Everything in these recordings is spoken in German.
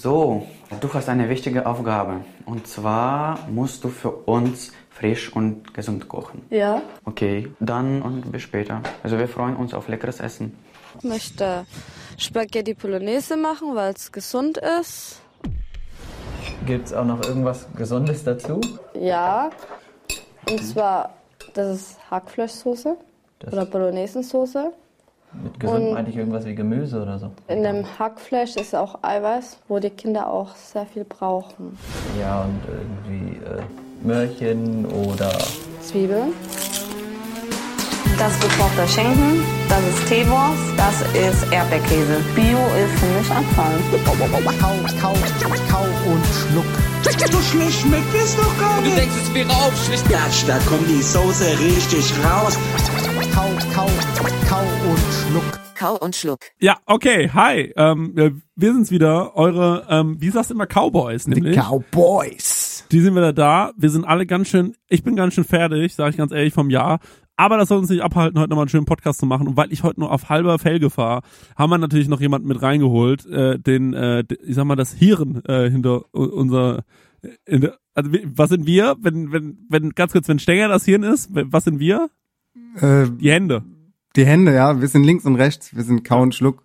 So, du hast eine wichtige Aufgabe. Und zwar musst du für uns frisch und gesund kochen. Ja, Okay, dann und bis später. Also wir freuen uns auf leckeres Essen. ich möchte Spaghetti Bolognese machen, weil es gesund ist. Gibt es auch noch irgendwas Gesundes dazu? Ja, und zwar, das ist Hackfleischsoße oder Bolognesensoße. Mit gesund und- meinte ich irgendwas wie Gemüse oder so. In dem Hackfleisch ist auch Eiweiß, wo die Kinder auch sehr viel brauchen. Ja, und irgendwie äh, Möhrchen oder Zwiebeln, Das ist gekochter Schinken, das ist Teewurst, das ist Erdbeerkäse. Bio ist für mich Abfall. Kau, kau, kau und schluck. So schlecht schmeckt es doch gar nicht. Du denkst, es wäre aufschlicht. Gatsch, da kommt die Soße richtig raus. Kau, kau, kau und schluck. Kau und Schluck. Ja, okay, hi. Ähm, wir sind's wieder. Eure, ähm, wie sagst du immer, Cowboys, Die nämlich. Cowboys. Die sind wieder da. Wir sind alle ganz schön, ich bin ganz schön fertig, sage ich ganz ehrlich, vom Jahr. Aber das soll uns nicht abhalten, heute nochmal einen schönen Podcast zu machen. Und weil ich heute nur auf halber Felge fahre, haben wir natürlich noch jemanden mit reingeholt, äh, den, äh, ich sag mal, das Hirn äh, hinter unser, äh, in der, also was sind wir? Wenn, wenn, wenn, ganz kurz, wenn Stenger das Hirn ist, was sind wir? Äh, Die Hände. die Hände, ja, wir sind links und rechts, wir sind Kau und Schluck.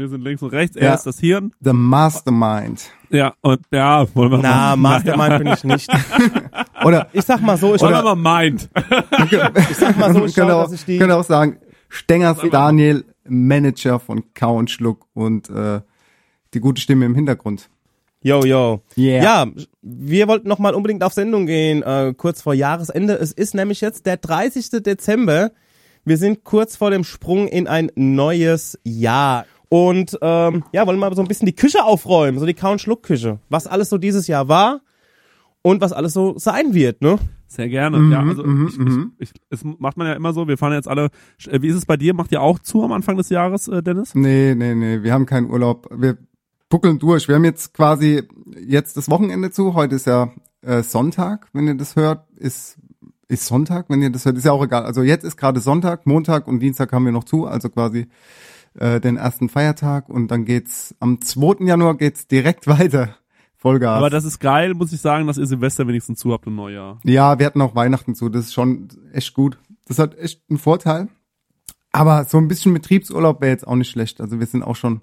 Wir sind links und rechts, er Ja. ist das Hirn. The Mastermind. Ja, und ja, wollen wir Na, mal. Mastermind bin ich nicht. Oder, Ich sag mal so, ich, Wollen wir mal meint. ich sag mal so, ich schau, könnte auch, dass ich die, könnte auch sagen, Stengers Daniel, Manager von Kau und Schluck und äh, die gute Stimme im Hintergrund. Yo, yo. Yeah. Ja, wir wollten noch mal unbedingt auf Sendung gehen, äh, kurz vor Jahresende. Es ist nämlich jetzt der 30. Dezember. Wir sind kurz vor dem Sprung in ein neues Jahr. Und ähm, ja, wollen mal so ein bisschen die Küche aufräumen, so die Kau-und-Schluck-Küche. Was alles so dieses Jahr war und was alles so sein wird, ne? Sehr gerne. Mhm, ja, also mhm, ich, mhm. ich, ich, es macht man ja immer so. Wir fahren jetzt alle. äh, Wie ist es bei dir? Macht ihr auch zu am Anfang des Jahres, äh, Dennis? Nee, nee, nee, wir haben keinen Urlaub. Wir buckeln durch. Wir haben jetzt quasi jetzt das Wochenende zu. Heute ist ja äh, Sonntag, wenn ihr das hört. Ist, ist Sonntag, wenn ihr das hört. Ist ja auch egal. Also jetzt ist gerade Sonntag, Montag und Dienstag haben wir noch zu. Also quasi äh, den ersten Feiertag. Und dann geht's am 2. Januar geht's direkt weiter. Vollgas. Aber das ist geil, muss ich sagen, dass ihr Silvester wenigstens zu habt im Neujahr. Ja, wir hatten auch Weihnachten zu. Das ist schon echt gut. Das hat echt einen Vorteil. Aber so ein bisschen Betriebsurlaub wäre jetzt auch nicht schlecht. Also wir sind auch schon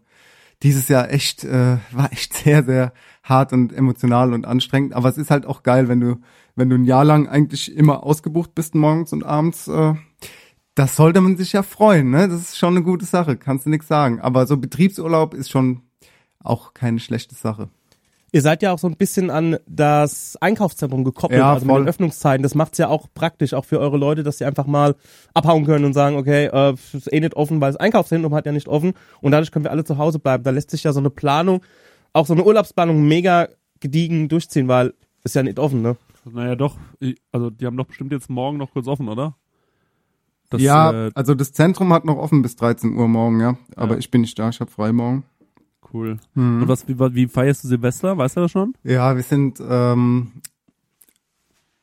dieses Jahr echt, äh, war echt sehr, sehr hart und emotional und anstrengend. Aber es ist halt auch geil, wenn du, wenn du ein Jahr lang eigentlich immer ausgebucht bist morgens und abends. Äh, das sollte man sich ja freuen, ne? Das ist schon eine gute Sache, kannst du nichts sagen. Aber so Betriebsurlaub ist schon auch keine schlechte Sache. Ihr seid ja auch so ein bisschen an das Einkaufszentrum gekoppelt, Ja, also mit voll. den Öffnungszeiten. Das macht's ja auch praktisch, auch für eure Leute, dass sie einfach mal abhauen können und sagen, okay, äh, ist eh nicht offen, weil das Einkaufszentrum hat ja nicht offen und dadurch können wir alle zu Hause bleiben. Da lässt sich ja so eine Planung, auch so eine Urlaubsplanung mega gediegen durchziehen, weil ist ja nicht offen, ne? Naja, doch. Also die haben doch bestimmt jetzt morgen noch kurz offen, oder? Das, ja, äh, also das Zentrum hat noch offen bis 13 Uhr morgen, ja. Aber Ja. ich bin nicht da, ich habe frei morgen. cool. Mhm. Und was, wie, wie feierst du Silvester? Weißt du das schon? Ja, wir sind ähm,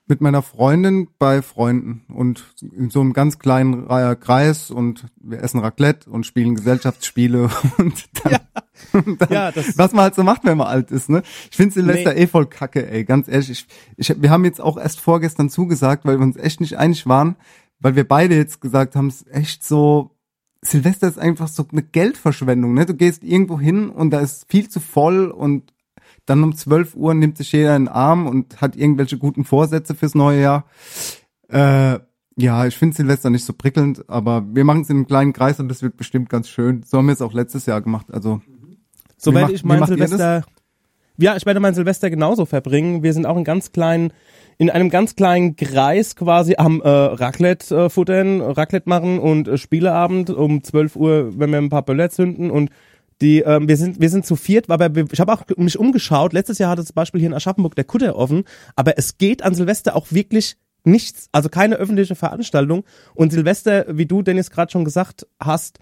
mit meiner Freundin bei Freunden und in so einem ganz kleinen Re- Kreis und wir essen Raclette und spielen Gesellschaftsspiele und dann, und dann Ja, das- was man halt so macht, wenn man alt ist, ne? Ich finde Silvester Nee. eh voll kacke, ey, ganz ehrlich. Ich, ich, wir haben jetzt auch erst vorgestern zugesagt, weil wir uns echt nicht einig waren, weil wir beide jetzt gesagt haben, es ist echt so, Silvester ist einfach so eine Geldverschwendung, ne? Du gehst irgendwo hin und da ist viel zu voll und dann um 12 Uhr nimmt sich jeder in den Arm und hat irgendwelche guten Vorsätze fürs neue Jahr. Äh, ja, ich finde Silvester nicht so prickelnd, aber wir machen es in einem kleinen Kreis und das wird bestimmt ganz schön. So haben wir es auch letztes Jahr gemacht. Also So Wie werde macht- ich mein? Silvester. Ja, ich werde mein Silvester genauso verbringen. Wir sind auch in ganz kleinen, in einem ganz kleinen Kreis quasi am äh, Raclette äh, futtern, Raclette machen und äh, Spieleabend um 12 Uhr, wenn wir ein paar Böller zünden und Die, ähm, wir sind, wir sind zu viert, aber wir, ich habe auch mich umgeschaut. Letztes Jahr hatte zum Beispiel hier in Aschaffenburg der Kutter offen, aber es geht an Silvester auch wirklich nichts, also keine öffentliche Veranstaltung. Und Silvester, wie du, Dennis, gerade schon gesagt hast,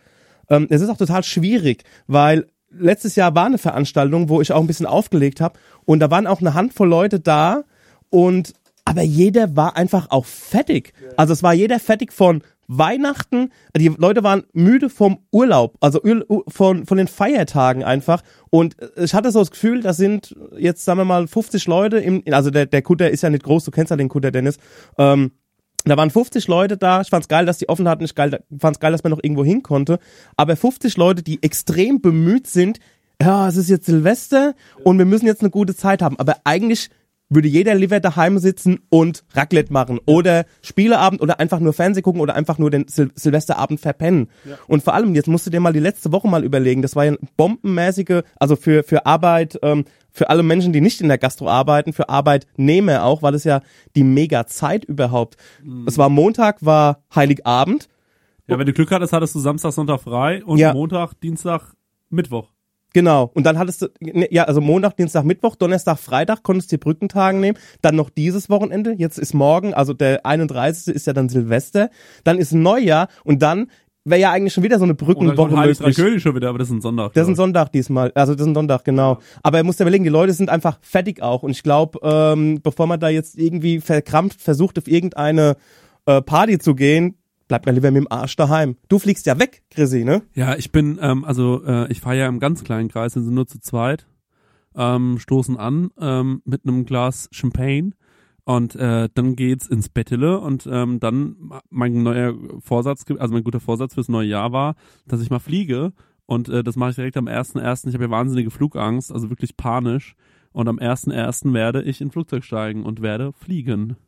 ähm, es ist auch total schwierig, weil letztes Jahr war eine Veranstaltung, wo ich auch ein bisschen aufgelegt habe und da waren auch eine Handvoll Leute da und aber jeder war einfach auch fertig. Also es war jeder fertig von Weihnachten, die Leute waren müde vom Urlaub, also von, von den Feiertagen einfach. Und ich hatte so das Gefühl, da sind jetzt, sagen wir mal, 50 Leute im, also der, der Kutter ist ja nicht groß, du kennst ja den Kutter, Dennis. Ähm, da waren 50 Leute da. Ich fand's geil, dass die offen hatten. Ich geil, fand's geil, dass man noch irgendwo hin konnte. Aber 50 Leute, die extrem bemüht sind. Ja, es ist jetzt Silvester und wir müssen jetzt eine gute Zeit haben. Aber eigentlich würde jeder lieber daheim sitzen und Raclette machen oder Spieleabend oder einfach nur Fernseh gucken oder einfach nur den Sil Silvesterabend verpennen. Und vor allem, jetzt musst du dir mal die letzte Woche mal überlegen, das war ja bombenmäßige, also für, für Arbeit, ähm, für alle Menschen, die nicht in der Gastro arbeiten, für Arbeitnehmer auch, weil es ja die mega Zeit überhaupt. Es war Montag, war Heiligabend. Ja, wenn du Glück hattest, hattest du Samstag, Sonntag frei und Ja. Montag, Dienstag, Mittwoch. Genau. Und dann hattest du, ne, ja, also Montag, Dienstag, Mittwoch, Donnerstag, Freitag konntest du die Brückentagen nehmen. Dann noch dieses Wochenende. Jetzt ist morgen, also der 31. ist ja dann Silvester. Dann ist Neujahr und dann wäre ja eigentlich schon wieder so eine Brückenwoche möglich. König schon wieder, aber das ist ein Sonntag. Das ist ein Sonntag diesmal. Also das ist ein Sonntag, genau. Aber er muss ja überlegen, die Leute sind einfach fertig auch. Und ich glaube, ähm, bevor man da jetzt irgendwie verkrampft versucht, auf irgendeine äh, Party zu gehen, bleibt man lieber mit dem Arsch daheim. Du fliegst ja weg, Chrissy, ne? Ja, ich bin, ähm, also äh, ich fahre ja im ganz kleinen Kreis, sind nur zu zweit, ähm, stoßen an ähm, mit einem Glas Champagne und äh, dann geht's ins Bettele und ähm, dann mein neuer Vorsatz, also mein guter Vorsatz fürs neue Jahr war, dass ich mal fliege und äh, das mache ich direkt am 1.1. Ich habe ja wahnsinnige Flugangst, also wirklich panisch und am 1.1. werde ich in Flugzeug steigen und werde fliegen.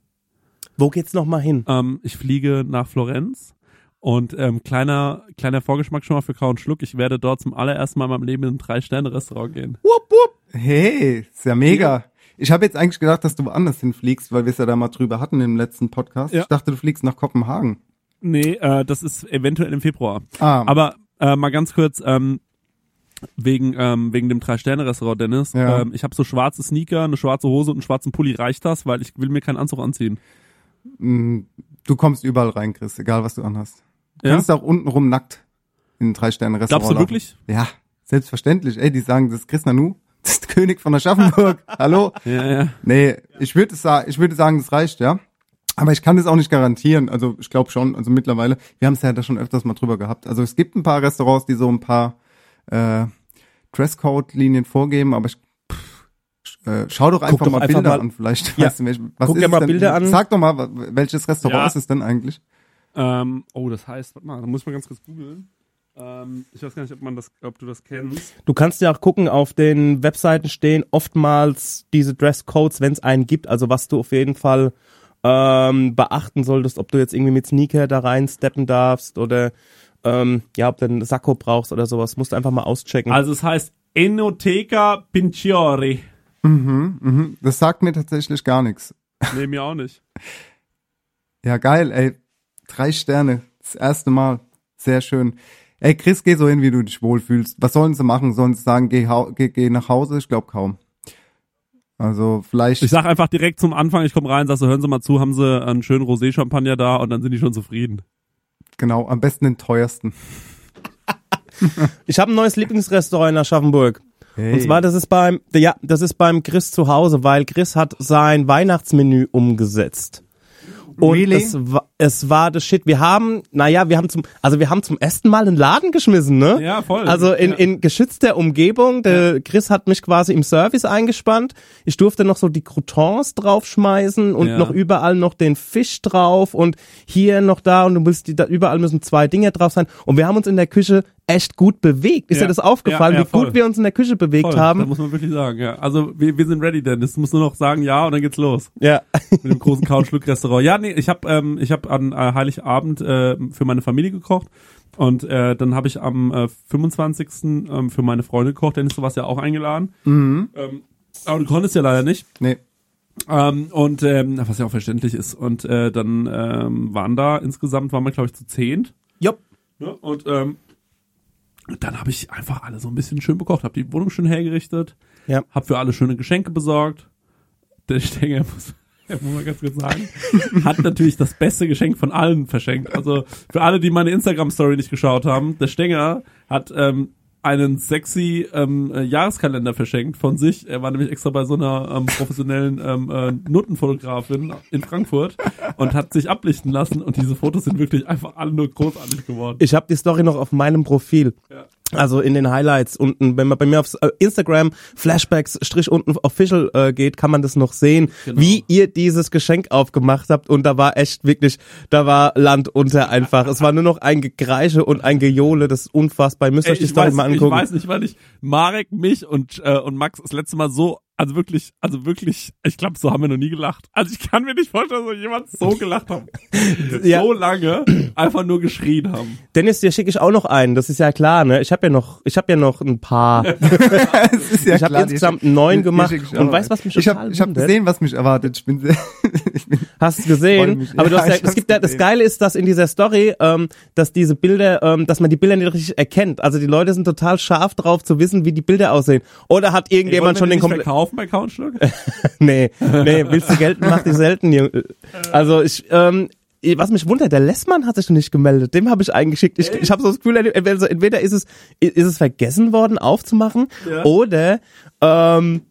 Wo geht's noch mal hin? Ähm, ich fliege nach Florenz und ähm, kleiner kleiner Vorgeschmack schon mal für Kau und Schluck. Ich werde dort zum allerersten Mal in meinem Leben in ein Drei-Sterne-Restaurant gehen. Wupp, wupp. Hey, ist ja mega. Ich habe jetzt eigentlich gedacht, dass du woanders hinfliegst, weil wir es ja da mal drüber hatten im letzten Podcast. Ja. Ich dachte, du fliegst nach Kopenhagen. Nee, äh, das ist eventuell im Februar. Ah, Aber äh, mal ganz kurz, ähm, wegen, ähm, wegen dem Drei-Sterne-Restaurant, Dennis. Ja. Ähm, ich habe so schwarze Sneaker, eine schwarze Hose und einen schwarzen Pulli. Reicht das? Weil ich will mir keinen Anzug anziehen. Mh, du kommst überall rein, Chris, egal was du anhast. Du Ja? kannst auch untenrum nackt in ein Drei-Sterne-Restaurant Glaubst du wirklich? Ja, selbstverständlich. Ey, die sagen, das ist Chris Nanu, das ist König von Aschaffenburg. Hallo? Ja, ja. Nee, ich würde sagen, ich würde sagen, das reicht, ja. Aber ich kann das auch nicht garantieren. Also ich glaube schon, also mittlerweile, wir haben es ja da schon öfters mal drüber gehabt. Also es gibt ein paar Restaurants, die so ein paar äh, Dresscode-Linien vorgeben, aber ich äh, schau doch einfach doch mal einfach Bilder mal- an, vielleicht Ja. weißt du, was Guck ist dir mal denn? Bilder an. Sag doch mal, welches Restaurant Ja. ist es denn eigentlich? Ähm, oh, das heißt, warte mal, da muss mal ganz kurz googeln. Ähm, ich weiß gar nicht, ob man das, ob du das kennst. Du kannst ja auch gucken, auf den Webseiten stehen oftmals diese Dresscodes, wenn es einen gibt, also was du auf jeden Fall ähm, beachten solltest, ob du jetzt irgendwie mit Sneaker da reinsteppen darfst oder ähm, ja, ob du einen Sakko brauchst oder sowas, musst du einfach mal auschecken. Also es heißt Enoteca Pinciori. Mhm, mhm. Das sagt mir tatsächlich gar nichts. Nee, mir auch nicht. Ja, geil, ey. Drei Sterne. Das erste Mal. Sehr schön. Ey, Chris, geh so hin, wie du dich wohlfühlst. Was sollen sie machen? Sollen sie sagen, geh, geh, geh nach Hause? Ich glaube kaum. Also vielleicht. Ich sag einfach direkt zum Anfang, ich komme rein, sag so, hören Sie mal zu, haben Sie einen schönen Rosé-Champagner da und dann sind die schon zufrieden. genau, am besten den teuersten. Ich habe ein neues Lieblingsrestaurant in Aschaffenburg. Hey. Und zwar, das ist beim, ja, das ist beim Chris zu Hause, weil Chris hat sein Weihnachtsmenü umgesetzt. Und Really? es, war, es war das Shit. Wir haben, naja, wir haben zum, also wir haben zum ersten Mal einen Laden geschmissen, ne? Ja, voll. Also in, Ja. in geschützter Umgebung. Der Chris hat mich quasi im Service eingespannt. Ich durfte noch so die Croutons draufschmeißen und Ja. noch überall noch den Fisch drauf und hier noch da und du musst die, da überall müssen zwei Dinge drauf sein. Und wir haben uns in der Küche echt gut bewegt. Ist Ja. dir das aufgefallen, Ja, ja, wie gut wir uns in der Küche bewegt Voll, haben? Da muss man wirklich sagen, ja. Also wir, wir sind ready, Dennis. Du musst nur noch sagen ja und dann geht's los. Ja. Mit dem großen Couch-Schluck-Restaurant. Ja, nee, ich habe ähm, ich hab an äh, Heiligabend äh, für meine Familie gekocht und äh, dann habe ich am äh, 25. Ähm, für meine Freunde gekocht. Dennis, du warst ja auch eingeladen. Mhm. Ähm, aber du konntest ja leider nicht. Nee. Ähm, und ähm, was ja auch verständlich ist. Und äh, dann ähm, waren da insgesamt, waren wir glaube ich zu zehnt. Jupp. Ne? Und ähm, dann habe ich einfach alle so ein bisschen schön bekocht, habe die Wohnung schön hergerichtet, Ja. habe für alle schöne Geschenke besorgt. Der Stenger muss, muss man ganz kurz sagen, hat natürlich das beste Geschenk von allen verschenkt. Also für alle, die meine Instagram-Story nicht geschaut haben, der Stenger hat ähm, einen sexy ähm, äh, Jahreskalender verschenkt von sich. Er war nämlich extra bei so einer ähm, professionellen ähm, äh, Notenfotografin in Frankfurt und hat sich ablichten lassen und diese Fotos sind wirklich einfach alle nur großartig geworden. Ich habe die Story noch auf meinem Profil. Ja. Also in den Highlights unten, wenn man bei mir auf Instagram Flashbacks Strich unten official äh, geht, kann man das noch sehen, Genau. wie ihr dieses Geschenk aufgemacht habt und da war echt wirklich, da war Land unter einfach. Es war nur noch ein Gekreische und ein Gejohle, das ist unfassbar. Ihr müsst Ey, euch die ich, Story weiß, mal ich angucken. weiß nicht, weil ich Marek, mich und, äh, und Max das letzte Mal so, also wirklich, also wirklich, ich glaube, so haben wir noch nie gelacht. Also ich kann mir nicht vorstellen, dass jemand so gelacht hat. Ja. So lange einfach nur geschrien haben. Dennis, dir schicke ich auch noch einen, das ist ja klar, ne? Ich habe ja noch, ich habe ja noch ein paar. Es ist ja Ich hab klar, insgesamt neun gemacht. Und weißt, was mich Ich habe ich hab gesehen, was mich erwartet. Ich bin sehr, ich bin Hast gesehen? mich. Aber du hast ja, es gibt ja, das. Geile ist, dass in dieser Story, ähm, dass diese Bilder, ähm, dass man die Bilder nicht richtig erkennt. Also die Leute sind total scharf drauf zu wissen, wie die Bilder aussehen. Oder hat irgendjemand schon den komplett kompletten, kaufen bei Couchschluck? nee, nee, willst du gelten, mach dich selten, Junge. Also ich, ähm, was mich wundert, der Lessmann hat sich noch nicht gemeldet. Dem habe ich eingeschickt. Ich, ich habe so das Gefühl, entweder, also entweder ist es ist es vergessen worden aufzumachen Ja. oder ähm,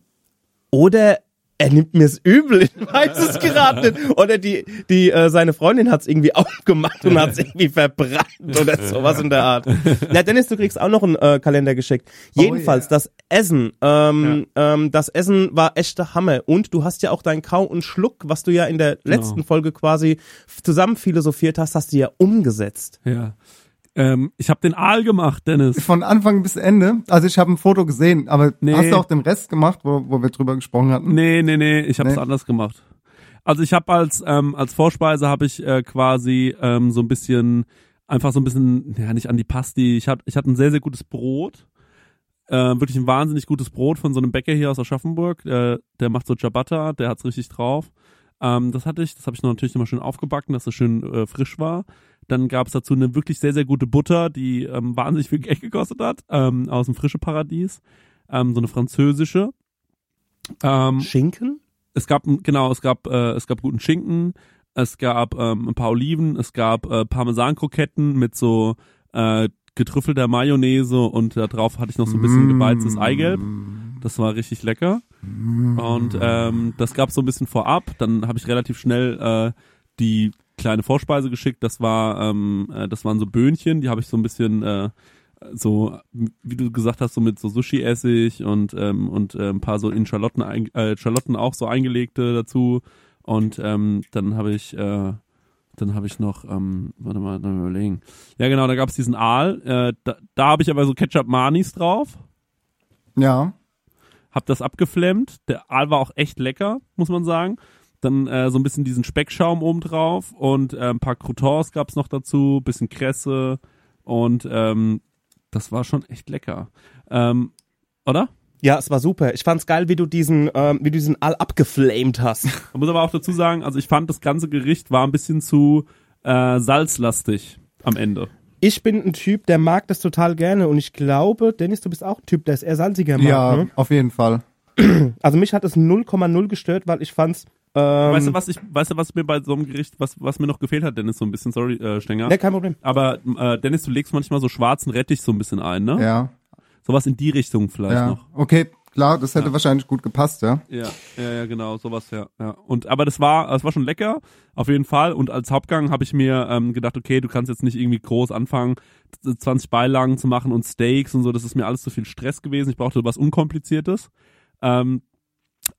oder er nimmt mir's übel, ich weiß es gerade nicht. Oder die, die, äh, seine Freundin hat's irgendwie aufgemacht und hat's irgendwie verbrannt oder sowas in der Art. Ja, Dennis, du kriegst auch noch einen äh, Kalender geschickt. Jedenfalls, yeah. das Essen, ähm, ähm, das Essen war echter Hammer. Und du hast ja auch dein Kau und Schluck, was du ja in der letzten Folge quasi zusammen philosophiert hast, hast du ja umgesetzt. Ja. Ähm, ich habe den Aal gemacht, Dennis. von Anfang bis Ende. Also ich habe ein Foto gesehen, aber Nee. hast du auch den Rest gemacht, wo, wo wir drüber gesprochen hatten? Nee, nee, nee, ich habe es Nee. anders gemacht. Also ich habe als ähm, als Vorspeise habe ich äh, quasi ähm, so ein bisschen einfach so ein bisschen ja nicht an die Pasti. Ich hatte ich hatte ein sehr sehr gutes Brot, äh, wirklich ein wahnsinnig gutes Brot von so einem Bäcker hier aus Aschaffenburg. Äh, der macht so Ciabatta, der hat's richtig drauf. Ähm, das hatte ich, das habe ich noch natürlich nochmal schön aufgebacken, dass es schön äh, frisch war. Dann gab's dazu eine wirklich sehr sehr gute Butter, die ähm, wahnsinnig viel Geld gekostet hat, ähm, aus dem frische Paradies, ähm, so eine französische. Ähm, Schinken? es gab genau, es gab äh, es gab guten Schinken, es gab ähm, ein paar Oliven, es gab äh, Parmesankroketten mit so äh, getrüffelter Mayonnaise und da drauf hatte ich noch so ein bisschen gebeiztes Eigelb. Das war richtig lecker. Und ähm, das gab so ein bisschen vorab. Dann habe ich relativ schnell äh, die kleine Vorspeise geschickt. Das war ähm, äh, das waren so Böhnchen, die habe ich so ein bisschen äh, so, wie du gesagt hast, so mit so Sushi-Essig und, ähm, und äh, ein paar so in Schalotten, äh, Schalotten auch so eingelegte dazu. Und ähm, dann habe ich, äh, dann habe ich noch, ähm, warte mal, dann überlegen. Ja, genau, da gab es diesen Aal. Äh, da da habe ich aber so Ketchup-Manis drauf. Ja. Hab das abgeflemmt. Der Aal war auch echt lecker, muss man sagen. Dann äh, so ein bisschen diesen Speckschaum oben drauf und äh, ein paar Croutons gab's noch dazu, bisschen Kresse und ähm, das war schon echt lecker. Ähm, oder? Ja, es war super. Ich fand's geil, wie du diesen, ähm, wie du diesen All abgeflamed hast. Man muss aber auch dazu sagen, also ich fand das ganze Gericht war ein bisschen zu äh, salzlastig am Ende. Ich bin ein Typ, der mag das total gerne und ich glaube, Dennis, du bist auch ein Typ, der es eher salziger mag. Ja, Ne? auf jeden Fall. Also mich hat es 0,0 gestört, weil ich fand's. Ähm, weißt du, was ich, weißt du, was mir bei so einem Gericht, was, was mir noch gefehlt hat, Dennis, so ein bisschen, sorry, äh, Stenger. Ne, kein Problem. Aber äh, Dennis, du legst manchmal so schwarzen Rettich so ein bisschen ein, ne? Ja. Sowas in die Richtung vielleicht Ja. noch. Okay, klar, das hätte wahrscheinlich gut gepasst, ja. Ja, ja, ja, genau, sowas, ja, ja. Und aber das war, das war schon lecker, auf jeden Fall. Und als Hauptgang habe ich mir ähm, gedacht, okay, du kannst jetzt nicht irgendwie groß anfangen, 20 Beilagen zu machen und Steaks und so. Das ist mir alles zu viel Stress gewesen. Ich brauchte was Unkompliziertes. Ähm,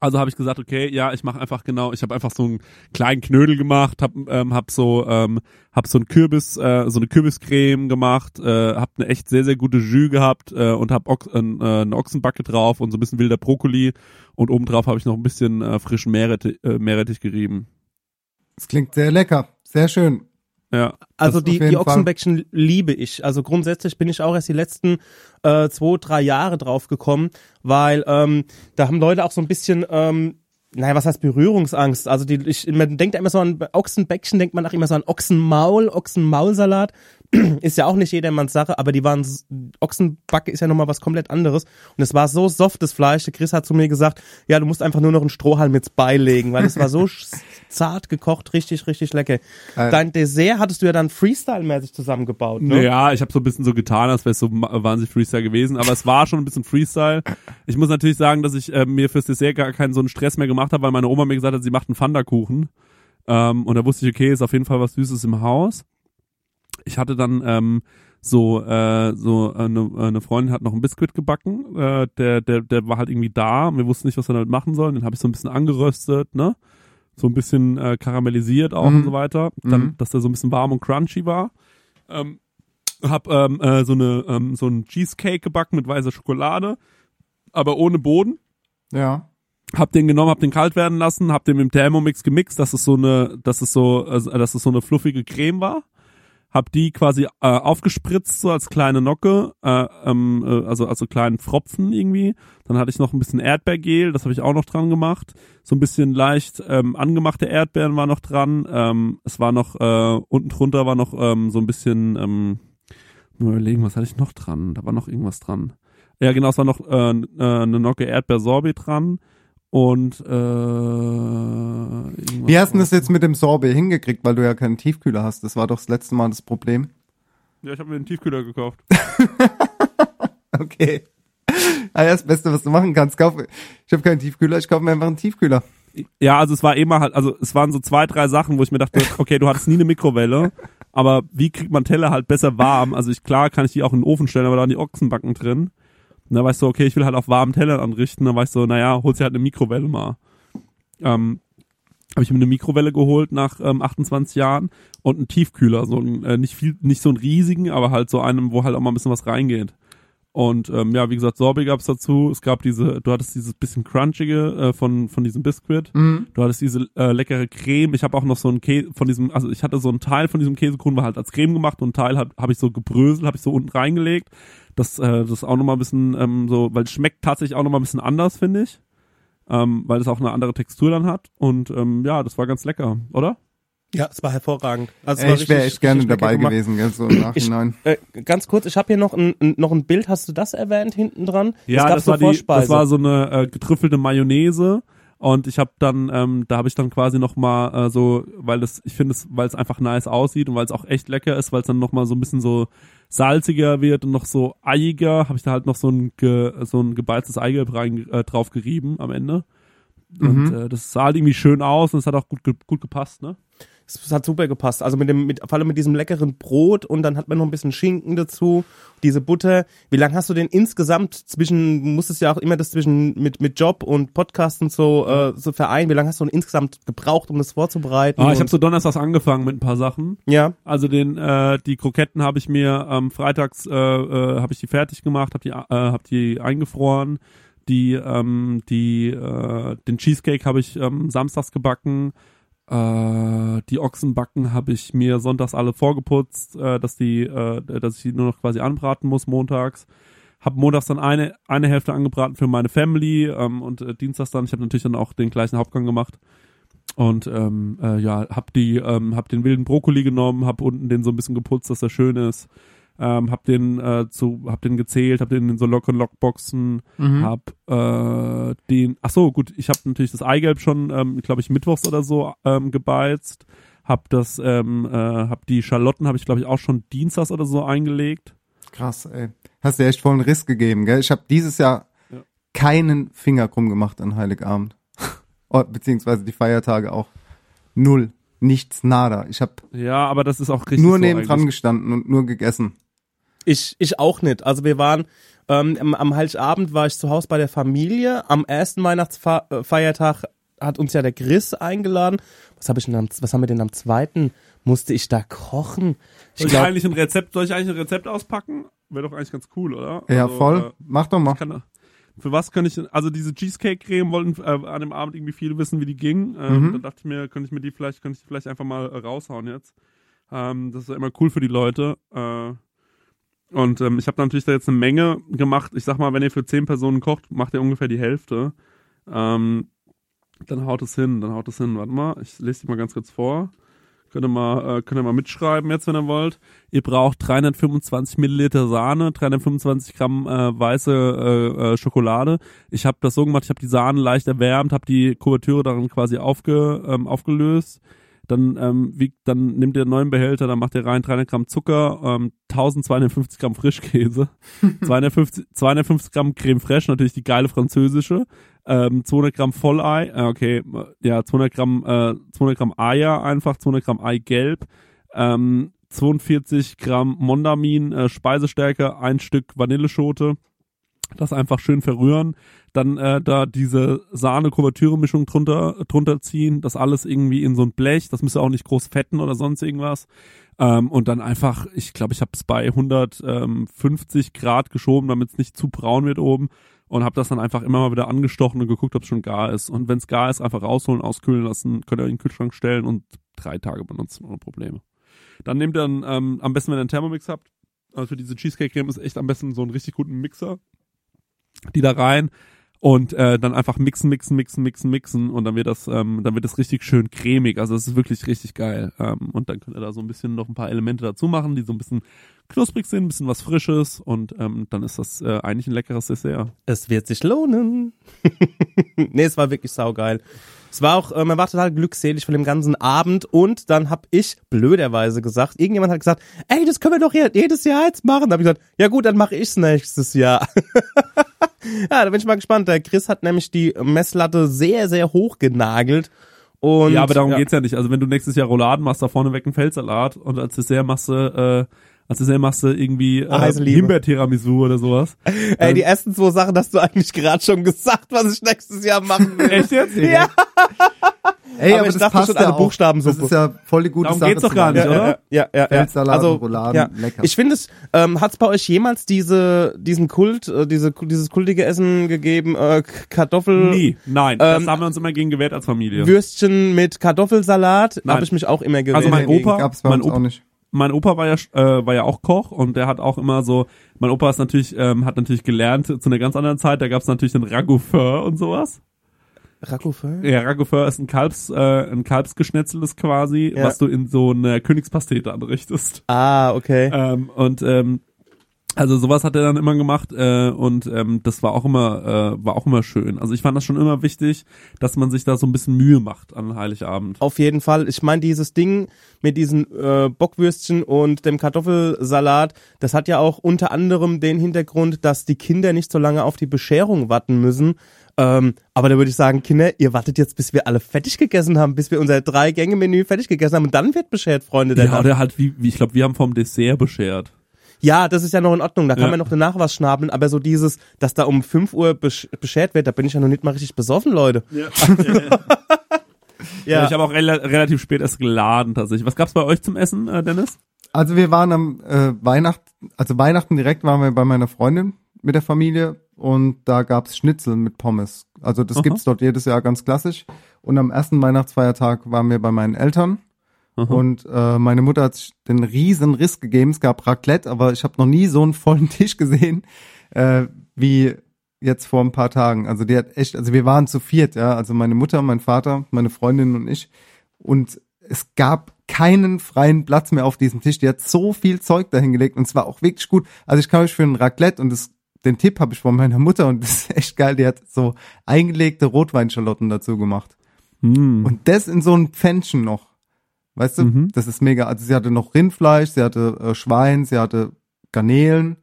also habe ich gesagt, okay, ja, ich mache einfach genau, ich habe einfach so einen kleinen Knödel gemacht, hab, ähm, hab so ähm, hab so ein Kürbis, äh, so eine Kürbiscreme gemacht, äh, hab eine echt sehr sehr gute Jus gehabt äh, und hab Ox äh, eine Ochsenbacke drauf und so ein bisschen wilder Brokkoli und obendrauf habe ich noch ein bisschen äh, frischen Meerrettich, äh, Meerrettich gerieben. Es klingt sehr lecker. Sehr schön. Ja, Also die, die Fall. Ochsenbäckchen liebe ich. Also grundsätzlich bin ich auch erst die letzten äh, zwei, drei Jahre drauf gekommen, weil ähm, da haben Leute auch so ein bisschen, ähm, naja, was heißt Berührungsangst? Also die, ich, man denkt immer so an Ochsenbäckchen, denkt man auch immer so an Ochsenmaul, Ochsenmaulsalat. ist ja auch nicht jedermanns Sache, aber die waren, s- Ochsenbacke ist ja nochmal was komplett anderes. Und es war so softes Fleisch. Der Chris hat zu mir gesagt, ja, du musst einfach nur noch einen Strohhalm mit beilegen, weil es war so zart gekocht, richtig, richtig lecker. Geil. Dein Dessert hattest du ja dann Freestyle-mäßig zusammengebaut, ne? Ja, ich habe so ein bisschen so getan, als wäre es so wahnsinnig Freestyle gewesen, aber es war schon ein bisschen Freestyle. Ich muss natürlich sagen, dass ich äh, mir fürs Dessert gar keinen so einen Stress mehr gemacht habe, weil meine Oma mir gesagt hat, sie macht einen Pfannkuchen. Ähm, und da wusste ich, okay, ist auf jeden Fall was Süßes im Haus. Ich hatte dann ähm, so äh, so eine, eine Freundin hat noch einen Biskuit gebacken, äh, der der der war halt irgendwie da, und wir wussten nicht, was wir damit machen sollen. Den habe ich so ein bisschen angeröstet, ne? So ein bisschen äh, karamellisiert auch Mhm. und so weiter, dann, Mhm. dass der so ein bisschen warm und crunchy war. Ähm, hab ähm, äh, so eine ähm, so ein Cheesecake gebacken mit weißer Schokolade, aber ohne Boden. Ja. Hab den genommen, hab den kalt werden lassen, hab den mit dem Thermomix gemixt, dass es so eine, dass es so, also, dass es so eine fluffige Creme war. Hab die quasi äh, aufgespritzt so als kleine Nocke, äh, ähm, äh, also also kleinen Pfropfen irgendwie. Dann hatte ich noch ein bisschen Erdbeergel, das habe ich auch noch dran gemacht. So ein bisschen leicht ähm, angemachte Erdbeeren war noch dran. Ähm, es war noch äh, unten drunter war noch ähm, so ein bisschen ähm, mal überlegen, was hatte ich noch dran? Da war noch irgendwas dran. Ja, genau, es war noch äh, äh, eine Nocke Erdbeersorbet dran und äh, Wie hast du das jetzt mit dem Sorbet hingekriegt, weil du ja keinen Tiefkühler hast? Das war doch das letzte Mal das Problem. Ja, ich habe mir einen Tiefkühler gekauft. Okay. Ah ja, das Beste, was du machen kannst. Kauf, ich habe keinen Tiefkühler, ich kaufe mir einfach einen Tiefkühler. Ja, also es war immer halt, also es waren so zwei, drei Sachen, wo ich mir dachte, okay, du hattest nie eine Mikrowelle, aber wie kriegt man Teller halt besser warm? Also ich, klar kann ich die auch in den Ofen stellen, aber da waren die Ochsenbacken drin. Und da war ich so, okay, ich will halt auf warmen Tellern anrichten. Da war ich so, naja, holst dir halt eine Mikrowelle mal. Ähm, habe ich mir eine Mikrowelle geholt nach ähm, 28 Jahren und einen Tiefkühler, so ein, äh, nicht viel, nicht so einen riesigen, aber halt so einem, wo halt auch mal ein bisschen was reingeht. Und ähm, ja, wie gesagt, Sorbet gab's dazu. Es gab diese, du hattest dieses bisschen crunchige äh, von von diesem Biscuit. Mhm. Du hattest diese äh, leckere Creme. Ich habe auch noch so einen Käse von diesem, also ich hatte so einen Teil von diesem Käsekuchen war halt als Creme gemacht und einen Teil habe hab ich so gebröselt, habe ich so unten reingelegt. Das äh, das ist auch noch mal ein bisschen ähm, so, weil es schmeckt tatsächlich auch noch mal ein bisschen anders, finde ich. Ähm, weil es auch eine andere Textur dann hat und ähm, ja, das war ganz lecker, oder? Ja, es war hervorragend. Also es Ey, war ich wäre echt gerne dabei gemacht. gewesen, gell, so im Nachhinein. Äh, ganz kurz, ich habe hier noch ein, noch ein Bild, hast du das erwähnt hinten dran? Ja, das so war die, das war so eine äh, getrüffelte Mayonnaise und ich habe dann, ähm, da habe ich dann quasi noch mal äh, so, weil das, ich finde es, weil es einfach nice aussieht und weil es auch echt lecker ist, weil es dann noch mal so ein bisschen so salziger wird und noch so eiiger, habe ich da halt noch so ein ge, so ein gebeiztes Eigelb rein äh, drauf gerieben am Ende. Und Mhm. äh, das sah halt irgendwie schön aus und es hat auch gut ge gut gepasst, ne? Es hat super gepasst. Also mit dem, mit, vor allem mit diesem leckeren Brot und dann hat man noch ein bisschen Schinken dazu, diese Butter. Wie lange hast du denn insgesamt zwischen, musstest ja auch immer das zwischen mit, mit Job und Podcast und so, äh, so vereinen. Wie lange hast du denn insgesamt gebraucht, um das vorzubereiten? Ah, ich habe so donnerstags angefangen mit ein paar Sachen. ja. Also den äh, die Kroketten habe ich mir ähm, freitags äh, äh, habe ich die fertig gemacht, habe die äh, hab die eingefroren. Die ähm, die äh, den Cheesecake habe ich ähm, samstags gebacken. Äh, die Ochsenbacken habe ich mir sonntags alle vorgeputzt, äh, dass die äh, dass ich die nur noch quasi anbraten muss montags. Hab montags dann eine eine Hälfte angebraten für meine Family ähm, und äh, dienstags dann. Ich habe natürlich dann auch den gleichen Hauptgang gemacht. Und ähm, äh, ja, hab die, ähm, hab den wilden Brokkoli genommen, hab unten den so ein bisschen geputzt, dass er schön ist. Ähm, hab den äh, zu, hab den gezählt, hab den in so Lock and Lockboxen, Mhm. hab äh, den, ach so gut, ich hab natürlich das Eigelb schon, ähm, glaube ich mittwochs oder so ähm, gebeizt, hab das, ähm, äh, hab die Schalotten habe ich glaube ich auch schon dienstags oder so eingelegt. Krass, ey. Hast dir echt voll einen Riss gegeben, gell? Ich habe dieses Jahr Ja. keinen Finger krumm gemacht an Heiligabend. Oh, Beziehungsweise die Feiertage auch. Null. Nichts, nada. Ich habe Ja, aber das ist auch richtig nur so nebendran eigentlich. gestanden und nur gegessen. Ich, ich auch nicht. Also wir waren, ähm, am, Heiligabend war ich zu Hause bei der Familie. Am ersten Weihnachtsfeiertag hat uns ja der Chris eingeladen. Was habe ich denn am, was haben wir denn am zweiten? Musste ich da kochen? Ich Soll ich glaub, eigentlich ein Rezept, soll ich eigentlich ein Rezept auspacken? Wäre doch eigentlich ganz cool, oder? Ja, Also, voll. äh, Mach doch mal. Kann, für was könnte ich, denn- also diese Cheesecake-Creme wollten äh, an dem Abend irgendwie viele wissen, wie die ging. Ähm, Mhm. Da dachte ich mir, könnte ich mir die vielleicht, könnte ich die vielleicht einfach mal äh, raushauen jetzt. Ähm, das ist ja immer cool für die Leute. Äh, und ähm, ich habe natürlich da jetzt eine Menge gemacht. Ich sag mal, wenn ihr für zehn Personen kocht, macht ihr ungefähr die Hälfte. Ähm, dann haut es hin, dann haut es hin. Warte mal, ich lese die mal ganz kurz vor. Könnt ihr mal, äh, könnt ihr mal mitschreiben jetzt, wenn ihr wollt. Ihr braucht 325 Milliliter Sahne, 325 Gramm äh, weiße äh, äh, Schokolade. Ich habe das so gemacht, ich habe die Sahne leicht erwärmt, habe die Kuvertüre darin quasi aufge, ähm, aufgelöst. Dann ähm, wiegt, dann nimmt ihr einen neuen Behälter, dann macht ihr rein 300 Gramm Zucker, ähm, 1250 Gramm Frischkäse, 250, 250 Gramm Creme Fraiche, natürlich die geile französische, ähm, 200 Gramm Vollei, äh, okay, ja, 200 Gramm, äh, 200 Gramm Eier einfach, 200 Gramm Eigelb, ähm, 42 Gramm Mondamin, äh, Speisestärke, ein Stück Vanilleschote, das einfach schön verrühren, dann äh, da diese Sahne-Kuvertüre-Mischung drunter, drunter ziehen, das alles irgendwie in so ein Blech, das müsste auch nicht groß fetten oder sonst irgendwas. Ähm, und dann einfach, ich glaube, ich habe es bei 150 Grad geschoben, damit es nicht zu braun wird oben und habe das dann einfach immer mal wieder angestochen und geguckt, ob es schon gar ist. Und wenn es gar ist, einfach rausholen, auskühlen lassen, könnt ihr in den Kühlschrank stellen und drei Tage benutzen ohne Probleme. Dann nehmt ihr dann ähm, am besten, wenn ihr einen Thermomix habt, also für diese Cheesecake-Creme ist echt am besten so einen richtig guten Mixer, die da rein und äh, dann einfach mixen, mixen, mixen, mixen, mixen und dann wird das, ähm, dann wird das richtig schön cremig. Also es ist wirklich richtig geil. Ähm, und dann könnt ihr da so ein bisschen noch ein paar Elemente dazu machen, die so ein bisschen knusprig sind, ein bisschen was Frisches und ähm, dann ist das äh, eigentlich ein leckeres Dessert. Es wird sich lohnen. nee, es war wirklich saugeil. Es war auch, äh, man war total glückselig von dem ganzen Abend und dann hab ich blöderweise gesagt, irgendjemand hat gesagt, ey, das können wir doch jedes Jahr jetzt machen. Da hab ich gesagt, ja gut, dann mache ich's nächstes Jahr. ja, da bin ich mal gespannt. Der Chris hat nämlich die Messlatte sehr, sehr hoch genagelt. Und, ja, aber darum geht's ja nicht. Also wenn du nächstes Jahr Rouladen machst, da vorne weg einen Feldsalat und als Dessert machst du äh, als Dessert machst du irgendwie äh, Liebe. Himbeer-Tiramisu oder sowas. Ey, die ersten zwei Sachen hast du eigentlich gerade schon gesagt, was ich nächstes Jahr machen will. Echt jetzt? Ja. Ey, Aber aber, ich das dachte passt schon ja auch. Buchstabensuppe. Das ist ja voll die gute Darum Sache. geht's doch gar nicht, oder? Ja, ja, ja. Feldsalat, also, Rouladen, ja. lecker. Ich finde es, ähm, hat es bei euch jemals diese, diesen Kult, äh, diese, dieses kultige Essen gegeben, äh, Kartoffel, Nie, nein. Ähm, das haben wir uns immer gegen gewehrt als Familie. Würstchen mit Kartoffelsalat? Habe ich mich auch immer gewählt. Also mein Opa- gab's bei mein uns Opa- auch nicht. mein Opa war ja äh, war ja auch Koch und der hat auch immer so mein Opa ist natürlich ähm, hat natürlich gelernt zu einer ganz anderen Zeit da gab es natürlich den Ragoufeur und sowas Ragoufeu? ja Ragoufeur ist ein Kalbs äh, ein Kalbsgeschnetzeltes quasi Ja. was du in so eine Königspastete anrichtest Ah, okay. ähm, und ähm, also sowas hat er dann immer gemacht äh, und ähm, das war auch immer äh, war auch immer schön also ich fand das schon immer wichtig dass man sich da so ein bisschen Mühe macht an Heiligabend Auf jeden Fall. Ich meine, dieses Ding mit diesen äh, Bockwürstchen und dem Kartoffelsalat, das hat ja auch unter anderem den Hintergrund, dass die Kinder nicht so lange auf die Bescherung warten müssen. Ähm, aber da würde ich sagen, Kinder, ihr wartet jetzt, bis wir alle fertig gegessen haben, bis wir unser Drei-Gänge-Menü fertig gegessen haben und dann wird beschert, Freunde der ja oder halt wie, wie ich glaube wir haben vom Dessert beschert Ja, das ist ja noch in Ordnung, da kann Ja. man noch danach was schnabeln, aber so dieses, dass da um 5 Uhr besch beschert wird, da bin ich ja noch nicht mal richtig besoffen, Leute. ja. Ja. Ich habe auch rela relativ spät erst geladen tatsächlich. Was gab's bei euch zum Essen, äh, Dennis? Also wir waren am äh, Weihnachten, also Weihnachten direkt waren wir bei meiner Freundin mit der Familie und da gab's Schnitzel mit Pommes. Also das Aha. gibt's dort jedes Jahr ganz klassisch. Und am ersten Weihnachtsfeiertag waren wir bei meinen Eltern und äh, meine Mutter hat sich den riesen Riss gegeben. Es gab Raclette, aber ich habe noch nie so einen vollen Tisch gesehen äh, wie jetzt vor ein paar Tagen. Also die hat echt, also wir waren zu viert, ja, also meine Mutter, mein Vater, meine Freundin und ich und es gab keinen freien Platz mehr auf diesem Tisch. Die hat so viel Zeug dahingelegt und es war auch wirklich gut. Also ich kann euch für ein Raclette und das, den Tipp habe ich von meiner Mutter und das ist echt geil. Die hat so eingelegte Rotweinschalotten dazu gemacht. Hm. Und das in so ein Pfännchen noch. Weißt du, Mhm. das ist mega. Also sie hatte noch Rindfleisch, sie hatte äh, Schwein, sie hatte Garnelen,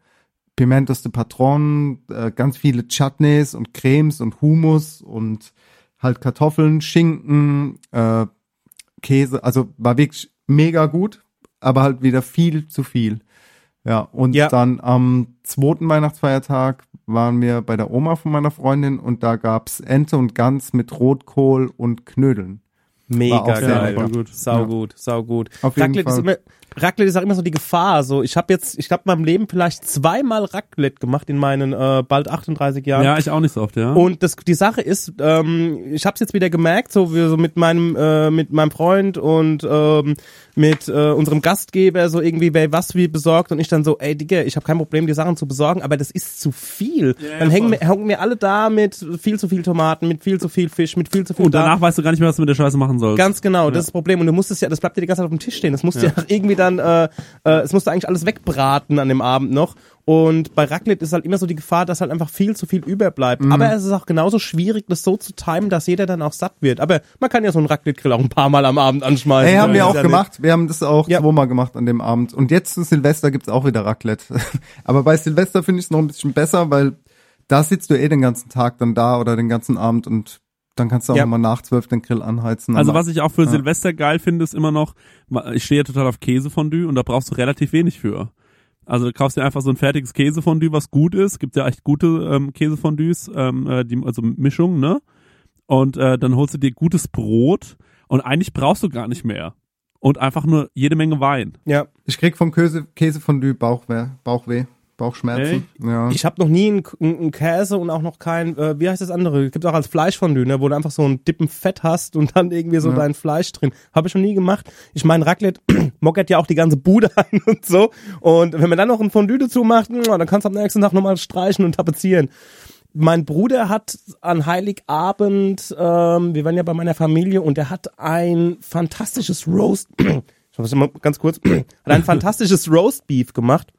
Pimentos de Patron, äh, ganz viele Chutneys und Cremes und Hummus und halt Kartoffeln, Schinken, äh, Käse. Also war wirklich mega gut, aber halt wieder viel zu viel. Ja, und Ja. dann am zweiten Weihnachtsfeiertag waren wir bei der Oma von meiner Freundin und da gab's Ente und Gans mit Rotkohl und Knödeln. Mega geil. lecker. gut. Sau Ja. gut, sau gut. Auf jeden Raclette ist Fall. immer, Raclette ist auch immer so die Gefahr. So, ich habe jetzt, ich habe in meinem Leben vielleicht zweimal Raclette gemacht in meinen äh, bald 38 Jahren. Ja, ich auch nicht so oft, ja. Und das, die Sache ist, ähm, ich habe es jetzt wieder gemerkt, so wir so mit meinem äh, mit meinem Freund und ähm, mit äh, unserem Gastgeber so irgendwie wer was wie besorgt und ich dann so, ey Digga, ich habe kein Problem, die Sachen zu besorgen, aber das ist zu viel. Ja, ja, dann hängen hängen wir alle da mit viel zu viel Tomaten, mit viel zu viel Fisch, mit viel zu viel und danach da. weißt du gar nicht mehr, was du mit der Scheiße machen sollst. Ganz genau, Ja. das ist das Problem. Und du musst es ja, das bleibt dir die ganze Zeit auf dem Tisch stehen. Das musst Ja. du ja irgendwie dann, äh, äh, es musst du eigentlich alles wegbraten an dem Abend noch. Und bei Raclette ist halt immer so die Gefahr, dass halt einfach viel zu viel überbleibt. Mhm. Aber es ist auch genauso schwierig, das so zu timen, dass jeder dann auch satt wird. Aber man kann ja so einen Raclette-Grill auch ein paar Mal am Abend anschmeißen. Ey, haben wir auch gemacht. Wir haben das auch Ja. zweimal gemacht an dem Abend. Und jetzt zu Silvester gibt's auch wieder Raclette. Aber bei Silvester finde ich es noch ein bisschen besser, weil da sitzt du eh den ganzen Tag dann da oder den ganzen Abend und dann kannst du auch Ja. mal nach zwölf den Grill anheizen. Also was ich auch für Ja. Silvester geil finde, ist immer noch, ich stehe ja total auf Käsefondue und da brauchst du relativ wenig für. Also du kaufst dir einfach so ein fertiges Käsefondue, was gut ist. Gibt ja echt gute ähm, Käsefondues, ähm, äh, die, also Mischungen, ne? Und äh, dann holst du dir gutes Brot und eigentlich brauchst du gar nicht mehr. Und einfach nur jede Menge Wein. Ja. Ich krieg vom Käse, Käsefondue Bauchweh, Bauchweh, Bauchschmerzen. Ja. Ich habe noch nie einen, einen Käse und auch noch kein, äh, wie heißt das andere? Gibt auch als Fleischfondue, ne, wo du einfach so einen Dippen Fett hast und dann irgendwie so Ja. dein Fleisch drin. Habe ich noch nie gemacht. Ich meine, Raclette mockert ja auch die ganze Bude an und so. Und wenn man dann noch ein Fondue dazu macht, mh, dann kannst du am nächsten Tag nochmal streichen und tapezieren. Mein Bruder hat an Heiligabend, ähm, wir waren ja bei meiner Familie und er hat ein fantastisches Roast, ich muss mal ganz kurz, hat ein fantastisches Roast Beef gemacht.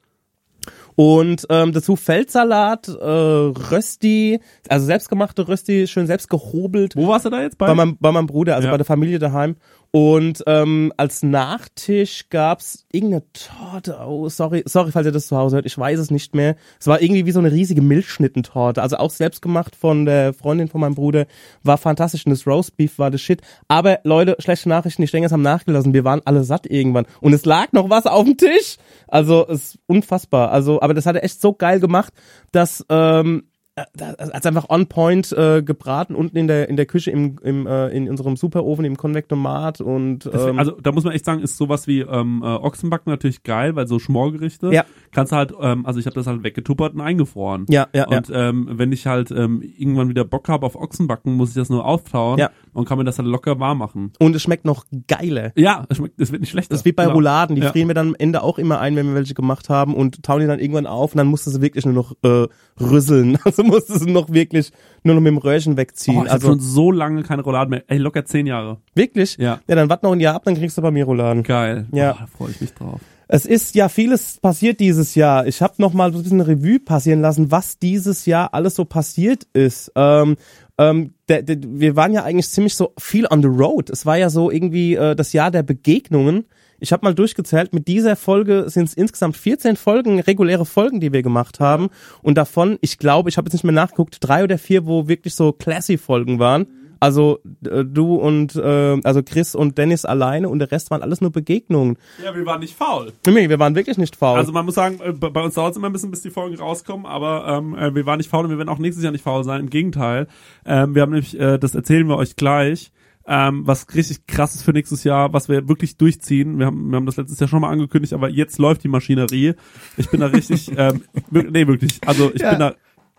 Und ähm, dazu Feldsalat, äh, Rösti, also selbstgemachte Rösti, schön selbst gehobelt. Wo warst du da jetzt bei? Bei meinem, bei meinem Bruder, also Ja. bei der Familie daheim. Und ähm, als Nachtisch gab's irgendeine Torte. Oh, sorry, sorry, falls ihr das zu Hause hört. Ich weiß es nicht mehr. Es war irgendwie wie so eine riesige Milchschnittentorte. Also auch selbst gemacht von der Freundin von meinem Bruder. War fantastisch. Und das Roastbeef war das Shit. Aber Leute, schlechte Nachrichten. Die Stängers haben nachgelassen. Wir waren alle satt irgendwann. Und es lag noch was auf dem Tisch. Also es ist unfassbar. Also, aber das hat er echt so geil gemacht, dass ähm, äh, das hat einfach on point äh, gebraten unten in der in der Küche im, im äh, in unserem Superofen im Konvektomat und Das, ähm, also da muss man echt sagen, ist sowas wie ähm, äh, Ochsenbacken natürlich geil, weil so Schmorgerichte Ja. kannst du halt, ähm, also ich habe das halt weggetuppert und eingefroren. Ja, ja, ja. Und ähm, wenn ich halt ähm, irgendwann wieder Bock habe auf Ochsenbacken, muss ich das nur auftauen Ja. Und kann mir das halt locker warm machen. und es schmeckt noch geiler. Ja, es schmeckt, es wird nicht schlechter. Das ist wie bei Genau. Rouladen, die Ja. frieren wir dann am Ende auch immer ein, wenn wir welche gemacht haben und tauen die dann irgendwann auf und dann musst du sie wirklich nur noch äh, rüsseln. Also musst du sie noch wirklich nur noch mit dem Röhrchen wegziehen. Oh, ich also schon so lange keine Rouladen mehr. Ey, locker zehn Jahre. wirklich? Ja. Ja, dann wart noch ein Jahr ab, dann kriegst du bei mir Rouladen. Geil. Ja. Oh, da freue ich mich drauf. Es ist ja vieles passiert dieses Jahr. Ich habe noch mal so ein bisschen Revue passieren lassen, was dieses Jahr alles so passiert ist. Ähm, ähm, der, der, wir waren ja eigentlich ziemlich so viel on the road. Es war ja so irgendwie äh, das Jahr der Begegnungen. Ich habe mal durchgezählt, mit dieser Folge sind es insgesamt 14 Folgen, reguläre Folgen, die wir gemacht haben. Und davon, ich glaube, ich habe jetzt nicht mehr nachgeguckt, drei oder vier, wo wirklich so Classy-Folgen waren. Also äh, du und äh, also Chris und Dennis alleine und der Rest waren alles nur Begegnungen. Ja, wir waren nicht faul. Nee, wir waren wirklich nicht faul. Also man muss sagen, äh, bei uns dauert es immer ein bisschen, bis die Folgen rauskommen, aber ähm, äh, wir waren nicht faul und wir werden auch nächstes Jahr nicht faul sein. Im Gegenteil. Ähm, wir haben nämlich, äh, das erzählen wir euch gleich, ähm, was richtig krass ist für nächstes Jahr, was wir wirklich durchziehen. Wir haben, wir haben das letztes Jahr schon mal angekündigt, aber jetzt läuft die Maschinerie. Ich bin da richtig, ähm, nee, wirklich. Also ich Ja. bin da.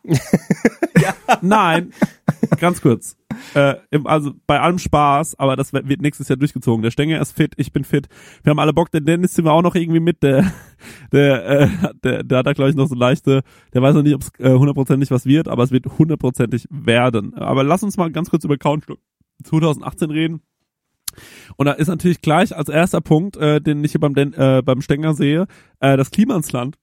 Nein, ganz kurz. Äh, im, also bei allem Spaß, aber das wird nächstes Jahr durchgezogen. Der Stenger ist fit, ich bin fit. Wir haben alle Bock, der Dennis sind wir auch noch irgendwie mit, der, der, äh, der, der hat da glaube ich noch so leichte, der weiß noch nicht, ob es äh, hundertprozentig was wird, aber es wird hundertprozentig werden. Aber lass uns mal ganz kurz über Countdown 2018 reden. Und da ist natürlich gleich als erster Punkt, äh, den ich hier beim, Den, äh, beim Stenger sehe, äh, das Klima ins Land.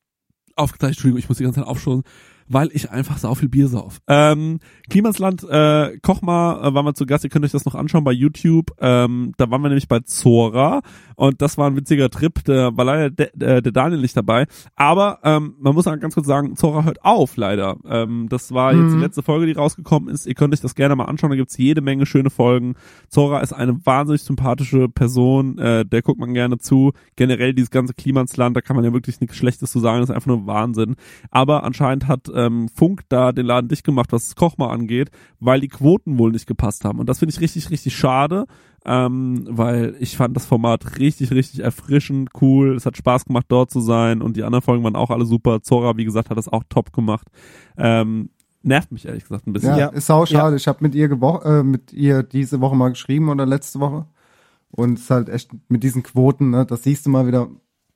Aufgezeichnet, Entschuldigung, ich muss die ganze Zeit aufschauen, weil ich einfach sau viel Bier sauf. Ähm, Klimansland, äh, Koch mal, äh, waren wir zu Gast, ihr könnt euch das noch anschauen bei YouTube. Ähm, da waren wir nämlich bei Zora und das war ein witziger Trip, da war leider der, der, der Daniel nicht dabei. Aber ähm, man muss ganz kurz sagen, Zora hört auf leider. Ähm, das war jetzt die Mhm. letzte Folge, die rausgekommen ist. Ihr könnt euch das gerne mal anschauen, da gibt's jede Menge schöne Folgen. Zora ist eine wahnsinnig sympathische Person, äh, der guckt man gerne zu. Generell dieses ganze Klimansland, da kann man ja wirklich nichts Schlechtes zu sagen, das ist einfach nur Wahnsinn. Aber anscheinend hat ähm, Funk da den Laden dicht gemacht, was das Kochmal angeht, weil die Quoten wohl nicht gepasst haben. Und das finde ich richtig, richtig schade, ähm, weil ich fand das Format richtig, richtig erfrischend, cool. Es hat Spaß gemacht, dort zu sein und die anderen Folgen waren auch alle super. Zora, wie gesagt, hat das auch top gemacht. Ähm, nervt mich ehrlich gesagt ein bisschen. Ja, Ja. ist sau schade. Ich habe mit ihr äh, mit ihr diese Woche mal geschrieben oder letzte Woche. Und es ist halt echt mit diesen Quoten, ne, das siehst du mal wieder,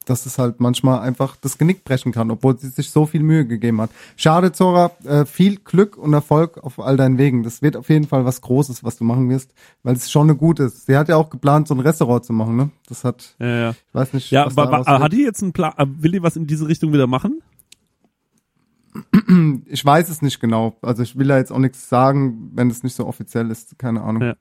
dass es halt manchmal einfach das Genick brechen kann, obwohl sie sich so viel Mühe gegeben hat. Schade, Zora, äh, viel Glück und Erfolg auf all deinen Wegen. Das wird auf jeden Fall was Großes, was du machen wirst, weil es schon eine gute ist. Sie hat ja auch geplant, so ein Restaurant zu machen, ne? Das hat, Ja, ja. ich weiß nicht, Ja, was aber, hat die jetzt einen Plan, äh, will die was in diese Richtung wieder machen? Ich weiß es nicht genau. Also ich will da jetzt auch nichts sagen, wenn es nicht so offiziell ist. Keine Ahnung. Ja.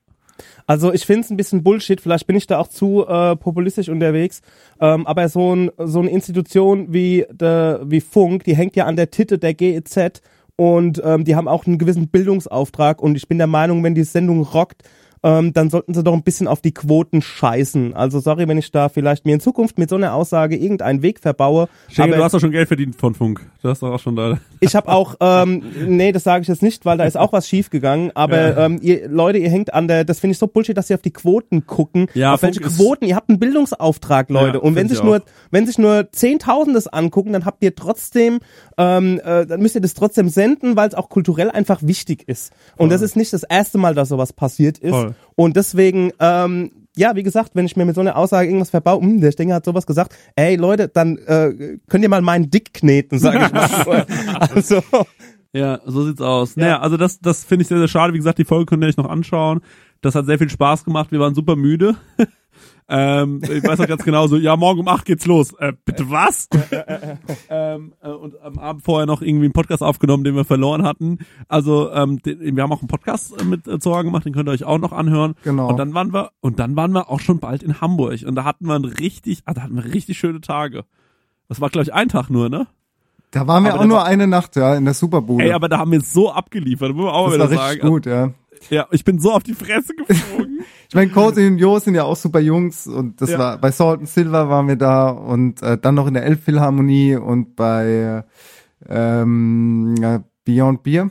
Also ich finde es ein bisschen Bullshit, vielleicht bin ich da auch zu äh, populistisch unterwegs, ähm, aber so, ein, so eine Institution wie, de, wie Funk, die hängt ja an der Titte der GEZ und ähm, die haben auch einen gewissen Bildungsauftrag und ich bin der Meinung, wenn die Sendung rockt, ähm, dann sollten sie doch ein bisschen auf die Quoten scheißen. Also sorry, wenn ich da vielleicht mir in Zukunft mit so einer Aussage irgendeinen Weg verbaue. Schenke, du hast doch schon Geld verdient von Funk. Du hast doch auch schon da. ich habe auch, ähm, nee, das sage ich jetzt nicht, weil da ist auch was schief gegangen. Aber Ja. ähm, ihr, Leute, ihr hängt an der, das finde ich so Bullshit, dass ihr auf die Quoten gucken. Ja, auf welche Funk ist- Quoten? Ihr habt einen Bildungsauftrag, Leute. Ja, Und wenn sich nur, wenn sich nur Zehntausendes angucken, dann habt ihr trotzdem, ähm, äh, dann müsst ihr das trotzdem senden, weil es auch kulturell einfach wichtig ist. Und das ist nicht das erste Mal, dass sowas passiert ist. Voll. Und deswegen, ähm, ja, wie gesagt, wenn ich mir mit so einer Aussage irgendwas verbau, hm, der Stenger hat sowas gesagt, ey Leute, dann äh, könnt ihr mal meinen Dick kneten, sage ich mal. also, Ja, so sieht's aus. Naja, also das, das finde ich sehr, sehr schade. Wie gesagt, die Folge könnt ihr euch noch anschauen. Das hat sehr viel Spaß gemacht. Wir waren super müde. ähm, ich weiß noch ganz genau so, ja, morgen um acht geht's los. Äh, bitte was? ähm, äh, und am Abend vorher noch irgendwie einen Podcast aufgenommen, den wir verloren hatten. Also ähm, den, wir haben auch einen Podcast äh, mit äh, Zora gemacht, den könnt ihr euch auch noch anhören. Genau. Und dann waren wir, und dann waren wir auch schon bald in Hamburg. Und da hatten wir ein richtig, ah, da hatten wir richtig schöne Tage. Das war, glaube ich, ein Tag nur, ne? Da waren wir Aber auch nur war- eine Nacht, ja, in der Superbude. Ey, aber da haben wir so abgeliefert, muss man auch das wieder war richtig sagen. gut, ja. Ja, ich bin so auf die Fresse geflogen. Ich meine, Cozy und Jo sind ja auch super Jungs und das Ja. war bei Salt and Silver waren wir da und äh, dann noch in der Elbphilharmonie und bei ähm, Beyond Beer.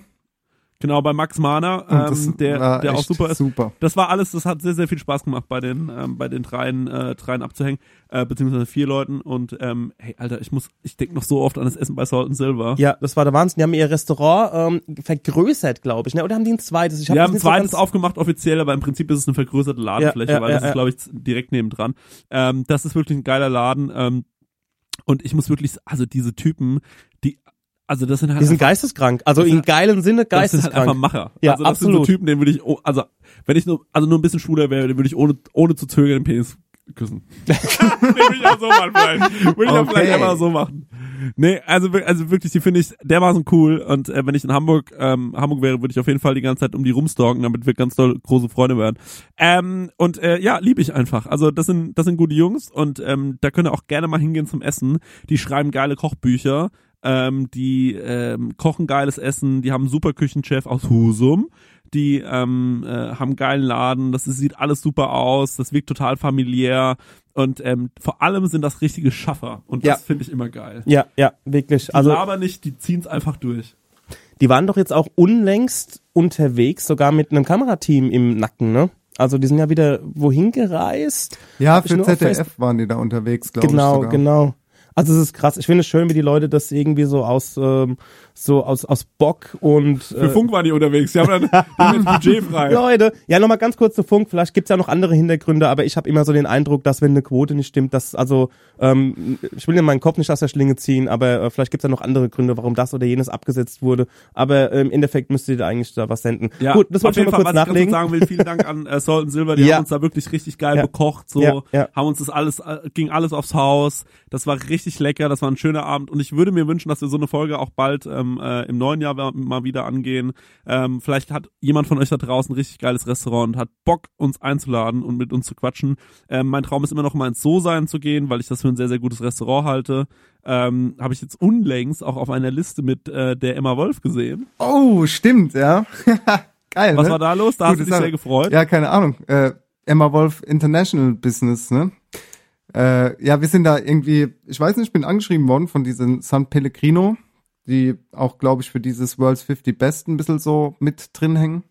Genau, bei Max Mahner, Und das ähm, der, der auch super ist. super. Das war alles, das hat sehr, sehr viel Spaß gemacht, bei den, ähm, bei den dreien, äh, dreien abzuhängen, äh, beziehungsweise vier Leuten. Und ähm, hey, Alter, ich muss, ich denke noch so oft an das Essen bei Salt and Silver. Ja, das war der Wahnsinn. Die haben ihr Restaurant ähm, vergrößert, glaube ich. Ne? Oder haben die ein zweites? Ich hab Wir das haben ein so zweites ganz- aufgemacht offiziell, aber im Prinzip ist es eine vergrößerte Ladenfläche, Ja, ja, weil ja, das ist, glaube ich, direkt nebendran. Ähm, das ist wirklich ein geiler Laden. Ähm, und ich muss wirklich, also diese Typen, die, also das sind halt Die sind einfach- geisteskrank. Also im sind- geilen Sinne das sind halt geisteskrank. einfach Macher. Ja, also das absolut. sind so Typen, den würde ich, also wenn ich nur, also nur ein bisschen schwuler wäre, den würde ich ohne, ohne zu zögern den Penis küssen. den würde ich auch so machen vielleicht. Würde ich auch vielleicht einfach so machen. Nee, also, also wirklich, die finde ich dermaßen cool und äh, wenn ich in Hamburg, ähm, Hamburg wäre, würde ich auf jeden Fall die ganze Zeit um die rumstalken, damit wir ganz doll große Freunde werden. Ähm, und äh, ja, liebe ich einfach. Also das sind, das sind gute Jungs und ähm, da könnt ihr auch gerne mal hingehen zum Essen. Die schreiben geile Kochbücher. Ähm, die ähm, kochen geiles Essen, die haben einen super Küchenchef aus Husum, die ähm, äh, haben einen geilen Laden, das ist, sieht alles super aus, das wirkt total familiär und ähm, vor allem sind das richtige Schaffer und das Ja. finde ich immer geil. Ja, ja, wirklich. Die Also labern nicht, die ziehen's einfach durch. die waren doch jetzt auch unlängst unterwegs, sogar mit einem Kamerateam im Nacken, ne? Also die sind ja wieder wohin gereist? Ja, Hab für ZDF waren die da unterwegs, glaube ich. Genau, genau. Also es ist krass. Ich finde es schön, wie die Leute das irgendwie so aus ähm, so aus aus Bock und Für äh, Funk waren die unterwegs, die haben dann das Budget frei. Leute, ja nochmal ganz kurz zu Funk, vielleicht gibt's ja noch andere Hintergründe, aber ich habe immer so den Eindruck, dass wenn eine Quote nicht stimmt, dass also ähm, ich will in meinen Kopf nicht aus der Schlinge ziehen, aber äh, vielleicht gibt's ja noch andere Gründe, warum das oder jenes abgesetzt wurde, aber äh, im Endeffekt müsstet ihr eigentlich da was senden. Ja, Gut, das wollte ich jeden mal Fall, kurz was ich nachlegen. kurz sagen will, vielen Dank an äh, Salt and Silver, die Ja. haben uns da wirklich richtig geil Ja. bekocht, so, Ja, ja. haben uns das alles, äh, ging alles aufs Haus, das war richtig lecker, das war ein schöner Abend und ich würde mir wünschen, dass wir so eine Folge auch bald ähm, äh, im neuen Jahr mal wieder angehen. Ähm, vielleicht hat jemand von euch da draußen ein richtig geiles Restaurant und hat Bock, uns einzuladen und mit uns zu quatschen. Ähm, mein Traum ist immer noch mal ins So-Sein zu gehen, weil ich das für ein sehr, sehr gutes Restaurant halte. Ähm, Habe ich jetzt unlängst auch auf einer Liste mit äh, der Emma Wolf gesehen. Oh, stimmt, ja. Geil, Was ne? war da los? Da hast du dich sehr gefreut. Ja, keine Ahnung. Äh, Emma Wolf International Business, ne? Äh, ja, wir sind da irgendwie, ich weiß nicht, ich bin angeschrieben worden von diesen San Pellegrino, die auch, glaube ich, für dieses World's 50 Best ein bisschen so mit drin hängen,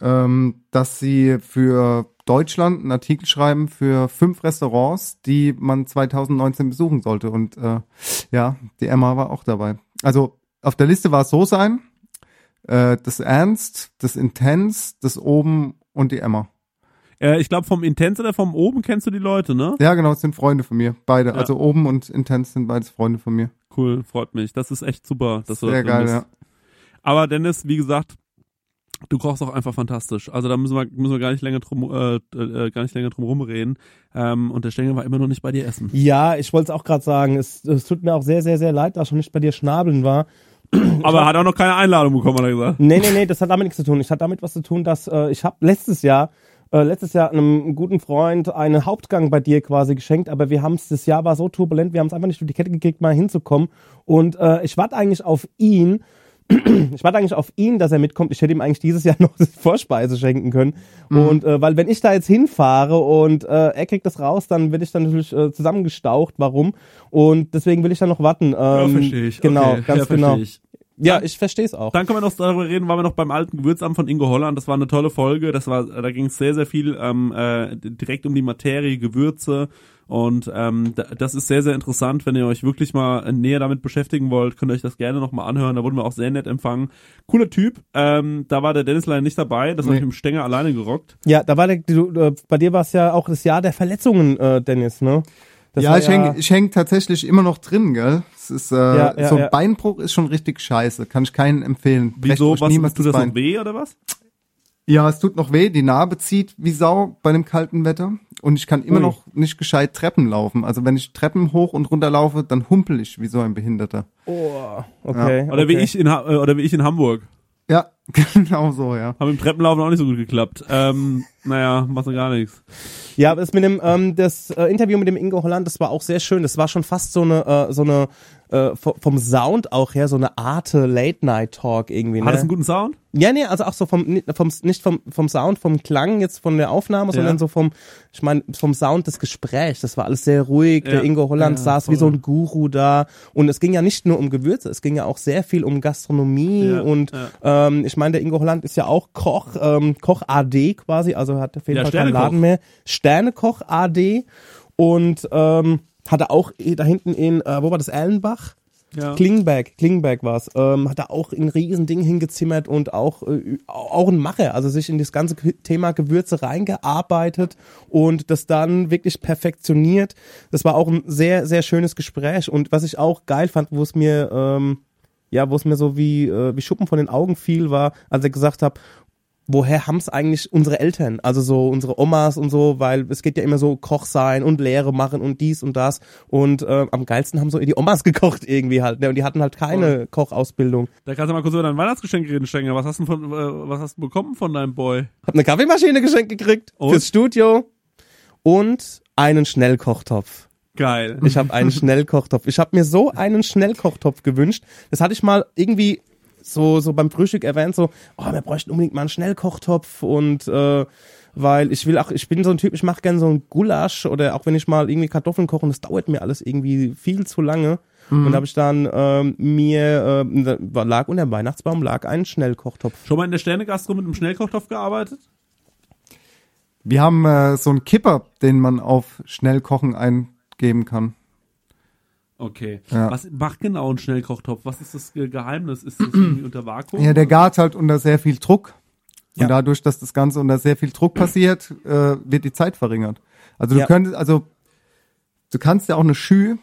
ähm, dass sie für Deutschland einen Artikel schreiben für fünf Restaurants, die man 2019 besuchen sollte. Und äh, ja, die Emma war auch dabei. Also auf der Liste war es so sein, äh, das Ernst, das Intens, das Oben und die Emma. Äh, ich glaube, vom Intense oder vom Oben kennst du die Leute, ne? Ja, genau, das sind Freunde von mir. Beide. Ja. Also oben und Intense sind beides Freunde von mir. Cool, freut mich. Das ist echt super, dass du da Sehr drin geil, bist. ja. Aber Dennis, wie gesagt, du kochst auch einfach fantastisch. Also da müssen wir, müssen wir gar nicht länger drum, äh, äh, gar nicht länger drum rumreden. Ähm, und der Stengel war immer noch nicht bei dir essen. Ja, ich wollte es auch gerade sagen. Es, es tut mir auch sehr, sehr, sehr leid, dass ich schon nicht bei dir schnabeln war. Aber er hat auch noch keine Einladung bekommen, hat er gesagt. Nee, nee, nee, das hat damit nichts zu tun. Ich hatte damit was zu tun, dass äh, ich habe letztes Jahr äh, letztes Jahr einem guten Freund einen Hauptgang bei dir quasi geschenkt, aber wir haben es, das Jahr war so turbulent, wir haben es einfach nicht durch die Kette gekriegt, mal hinzukommen. Und äh, ich warte eigentlich auf ihn, ich warte eigentlich auf ihn, dass er mitkommt. Ich hätte ihm eigentlich dieses Jahr noch die Vorspeise schenken können. Und äh, weil wenn ich da jetzt hinfahre und äh, er kriegt das raus, dann werde ich dann natürlich äh, zusammengestaucht. Warum? Und deswegen will ich dann noch warten. Ähm, Genau, Okay, ganz ja, verstehe genau. Ich. Ja, ich verstehe es auch. Dann können wir noch darüber reden, waren wir noch beim alten Gewürzamt von Ingo Holland. Das war eine tolle Folge. Das war, da ging es sehr, sehr viel ähm, äh, direkt um die Materie, Gewürze. Und ähm, da- das ist sehr, sehr interessant. Wenn ihr euch wirklich mal näher damit beschäftigen wollt, könnt ihr euch das gerne nochmal anhören. Da wurden wir auch sehr nett empfangen. Cooler Typ. Ähm, da war der Dennis leider nicht dabei. Das habe Nee. ich mit dem Stenger alleine gerockt. Ja, da war der, du, äh, bei dir war es ja auch das Jahr der Verletzungen, äh, Dennis, ne? Das ja, ich häng, ich häng tatsächlich immer noch drin, gell? Es ist, äh, Ja, ja, so ein ja. Beinbruch ist schon richtig scheiße. Kann ich keinen empfehlen. Wieso? Was niemals tut das Bein. noch weh oder was? Ja, es tut noch weh. Die Narbe zieht wie Sau bei dem kalten Wetter. Und ich kann immer Ui. noch nicht gescheit Treppen laufen. Also wenn ich Treppen hoch und runter laufe, dann humpel ich wie so ein Behinderter. Oh, okay. Oder wie okay. ich in Ha- äh, oder wie ich in Hamburg. Ja, genau so, ja. Haben im Treppenlaufen auch nicht so gut geklappt. Ähm, naja, machst du gar nichts. Ja, das mit dem ähm, das äh, Interview mit dem Ingo Holland, das war auch sehr schön. Das war schon fast so eine äh, so eine äh, vom Sound auch her so eine Arte Late Night Talk irgendwie. Ne? Hat das einen guten Sound? Ja, nee, also auch so vom, vom nicht vom, vom Sound, vom Klang jetzt von der Aufnahme, Ja. sondern so vom, ich meine, vom Sound des Gesprächs. Das war alles sehr ruhig. Ja. Der Ingo Holland Ja, saß voll. wie so ein Guru da. Und es ging ja nicht nur um Gewürze, es ging ja auch sehr viel um Gastronomie. Und ähm, ich meine, der Ingo Holland ist ja auch Koch, ähm, Koch AD quasi, also hat auf jeden Ja, Fall keinen. Laden mehr. Sternekoch AD. Und ähm, hatte auch da hinten in, äh, wo war das, Erlenbach? Ja. Klingberg, Klingberg war's. Ähm, hat da auch ein Riesending hingezimmert und auch, äh, auch ein Macher, also sich in das ganze Thema Gewürze reingearbeitet und das dann wirklich perfektioniert. Das war auch ein sehr, sehr schönes Gespräch und was ich auch geil fand, wo es mir, ähm, ja, wo es mir so wie, äh, wie Schuppen von den Augen fiel, war, als er gesagt hat, woher haben's eigentlich unsere Eltern, also so unsere Omas und so, weil es geht ja immer so Koch sein und Lehre machen und dies und das und äh, am geilsten haben so die Omas gekocht irgendwie halt, ne? und die hatten halt keine Kochausbildung. Da kannst du mal kurz über dein Weihnachtsgeschenk reden, Stenger. Was hast du, von, äh, was hast du bekommen von deinem Boy? Hab eine Kaffeemaschine geschenkt gekriegt Und? fürs Studio und einen Schnellkochtopf. Geil. Ich habe einen Schnellkochtopf. Ich habe mir so einen Schnellkochtopf gewünscht. Das hatte ich mal irgendwie so so beim Frühstück erwähnt, so, oh, wir bräuchten unbedingt mal einen Schnellkochtopf und äh, weil ich will auch, ich bin so ein Typ, ich mache gern so ein Gulasch oder auch wenn ich mal irgendwie Kartoffeln koche, und das dauert mir alles irgendwie viel zu lange. Und da habe ich dann ähm, mir, äh, lag unter dem Weihnachtsbaum lag ein Schnellkochtopf. Schon mal in der Sternegastro mit einem Schnellkochtopf gearbeitet? Wir haben äh, so einen Kipper, den man auf Schnellkochen eingeben kann. Okay. Ja. Was macht genau ein Schnellkochtopf? Was ist das Ge- Geheimnis? Ist das irgendwie unter Vakuum? Ja, der gart halt unter sehr viel Druck. Und Ja. dadurch, dass das Ganze unter sehr viel Druck passiert, äh, wird die Zeit verringert. Also du Ja. könntest, also du kannst ja auch eine Schü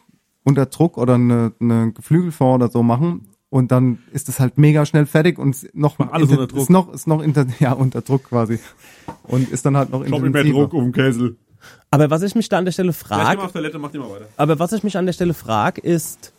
unter Druck oder eine, eine Geflügelfond oder so machen und dann ist es halt mega schnell fertig und noch alles unter Druck. ist noch ist noch inter, ja unter Druck quasi und ist dann halt noch intensiver. um den Kessel. Aber was ich mich da an der Stelle Frag. frage, auf Toilette, mach die mal weiter. Aber was ich mich an der Stelle frage, ist,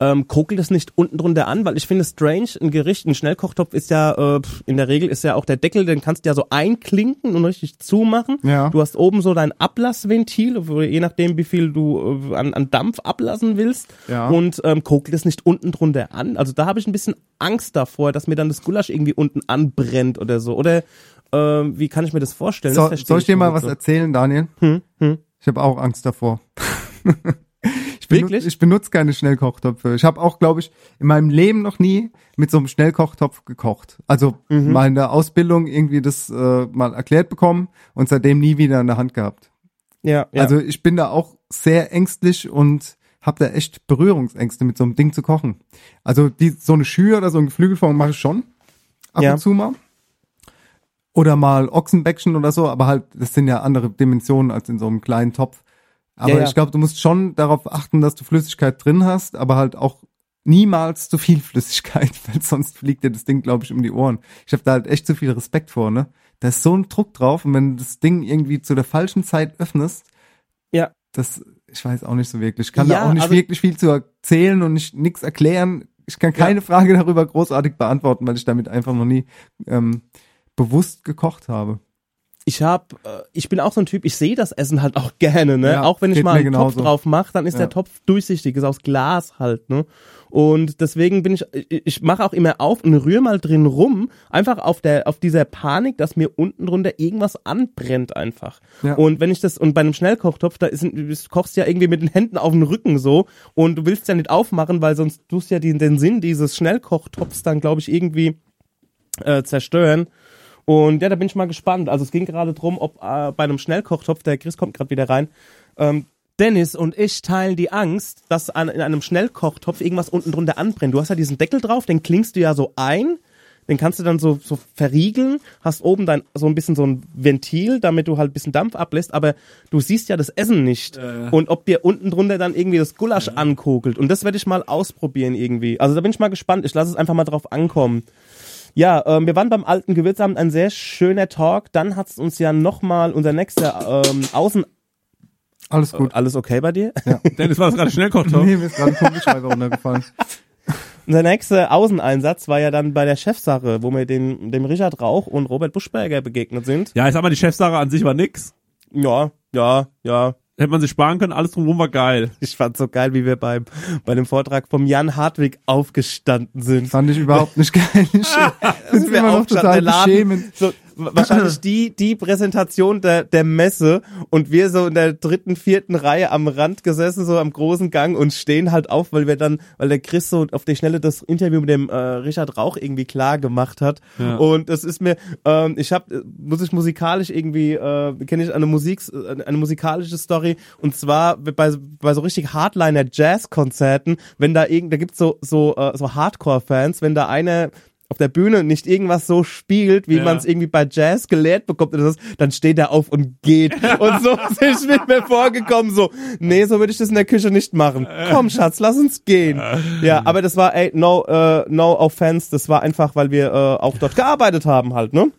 ähm, kokelt es nicht unten drunter an? Weil ich finde strange, ein Gericht, ein Schnellkochtopf ist ja, äh, in der Regel ist ja auch der Deckel, den kannst du ja so einklinken und richtig zumachen. Ja. Du hast oben so dein Ablassventil, wo, je nachdem wie viel du äh, an, an Dampf ablassen willst. Ja. Und ähm, kokelt es nicht unten drunter an? Also da habe ich ein bisschen Angst davor, dass mir dann das Gulasch irgendwie unten anbrennt oder so. Oder äh, wie kann ich mir das vorstellen? Das So, verstehe soll ich dir mal was so. erzählen, Daniel? Hm, hm. Ich habe auch Angst davor. ich, benutze, Wirklich? ich benutze keine Schnellkochtöpfe. Ich habe auch, glaube ich, in meinem Leben noch nie mit so einem Schnellkochtopf gekocht. Also Mhm. mal in der Ausbildung irgendwie das äh, mal erklärt bekommen und seitdem nie wieder in der Hand gehabt. Ja, ja. Also ich bin da auch sehr ängstlich und habe da echt Berührungsängste mit so einem Ding zu kochen. Also die so eine Schür oder so ein Geflügelfond mache ich schon ab Ja. und zu mal. Oder mal Ochsenbäckchen oder so, aber halt, das sind ja andere Dimensionen als in so einem kleinen Topf. Aber Ja, ja. ich glaube, du musst schon darauf achten, dass du Flüssigkeit drin hast, aber halt auch niemals zu viel Flüssigkeit, weil sonst fliegt dir das Ding, glaube ich, um die Ohren. Ich habe da halt echt zu viel Respekt vor, ne? Da ist so ein Druck drauf und wenn du das Ding irgendwie zu der falschen Zeit öffnest, Ja. das, ich weiß auch nicht so wirklich. Ich kann Ja, da auch nicht also- wirklich viel zu erzählen und nicht nichts erklären. Ich kann keine Frage darüber großartig beantworten, weil ich damit einfach noch nie ähm, bewusst gekocht habe. Ich hab, äh, ich bin auch so ein Typ, ich sehe das Essen halt auch gerne, ne? Ja, auch wenn ich mal einen Topf genauso. drauf mache, dann ist Ja. der Topf durchsichtig, ist aus Glas halt, ne? Und deswegen bin ich, ich, mache auch immer auf und rühre mal drin rum, einfach auf der, auf dieser Panik, dass mir unten drunter irgendwas anbrennt einfach. Ja. Und wenn ich das, und bei einem Schnellkochtopf, da ist, du kochst ja irgendwie mit den Händen auf den Rücken so und du willst ja nicht aufmachen, weil sonst tust ja den, den Sinn dieses Schnellkochtopfs dann, glaube ich, irgendwie äh, zerstören. Und ja, da bin ich mal gespannt. Also es ging gerade drum, ob äh, bei einem Schnellkochtopf, der Chris kommt gerade wieder rein, ähm, Dennis und ich teilen die Angst, dass an, in einem Schnellkochtopf irgendwas unten drunter anbrennt. Du hast ja diesen Deckel drauf, den klingst du ja so ein, den kannst du dann so, so verriegeln, hast oben dann so ein bisschen so ein Ventil, damit du halt ein bisschen Dampf ablässt, aber du siehst ja das Essen nicht. Und ob dir unten drunter dann irgendwie das Gulasch ankokelt. Und das werde ich mal ausprobieren irgendwie. Also da bin ich mal gespannt. Ich lasse es einfach mal drauf ankommen. Ja, ähm, wir waren beim alten Gewürzamt, ein sehr schöner Talk. Dann hat es uns ja nochmal unser nächster ähm, Außen... Alles gut. Alles okay bei dir? Ja. Dennis, war das gerade Schnellkochtopf? Nee, mir ist gerade ein Kugelschreiber runtergefallen. Unser nächster Außeneinsatz war ja dann bei der Chefsache, wo wir den, dem Richard Rauch und Robert Buschberger begegnet sind. Ja, ich sag mal, die Chefsache an sich war nix. Ja, ja, ja. Hätte man sich sparen können, alles drumherum war geil. Ich fand so geil, wie wir beim, bei dem Vortrag vom Jan Hartwig aufgestanden sind. Fand ich überhaupt nicht geil. Ich sind bin wir immer noch aufgestanden, total beschämend. so, wahrscheinlich die, die Präsentation der, der Messe und wir so in der dritten, vierten Reihe am Rand gesessen, so am großen Gang und stehen halt auf, weil wir dann, weil der Chris so auf die Schnelle das Interview mit dem äh, Richard Rauch irgendwie klar gemacht hat. Ja. Und es ist mir, ähm, ich habe, muss ich musikalisch irgendwie, äh, kenne ich eine Musik, eine musikalische Story und zwar bei, bei so richtig Hardliner Jazz-Konzerten, wenn da irgend, da gibt's so, so, äh, so Hardcore-Fans, wenn da einer auf der Bühne nicht irgendwas so spielt, wie Ja. man es irgendwie bei Jazz gelehrt bekommt, oder so, dann steht er auf und geht. Und so ist ich mit mir vorgekommen, so, nee, so würde ich das in der Küche nicht machen. Komm, Schatz, lass uns gehen. Ja, aber das war, ey, no, äh, no offense, das war einfach, weil wir äh, auch dort gearbeitet haben halt, ne?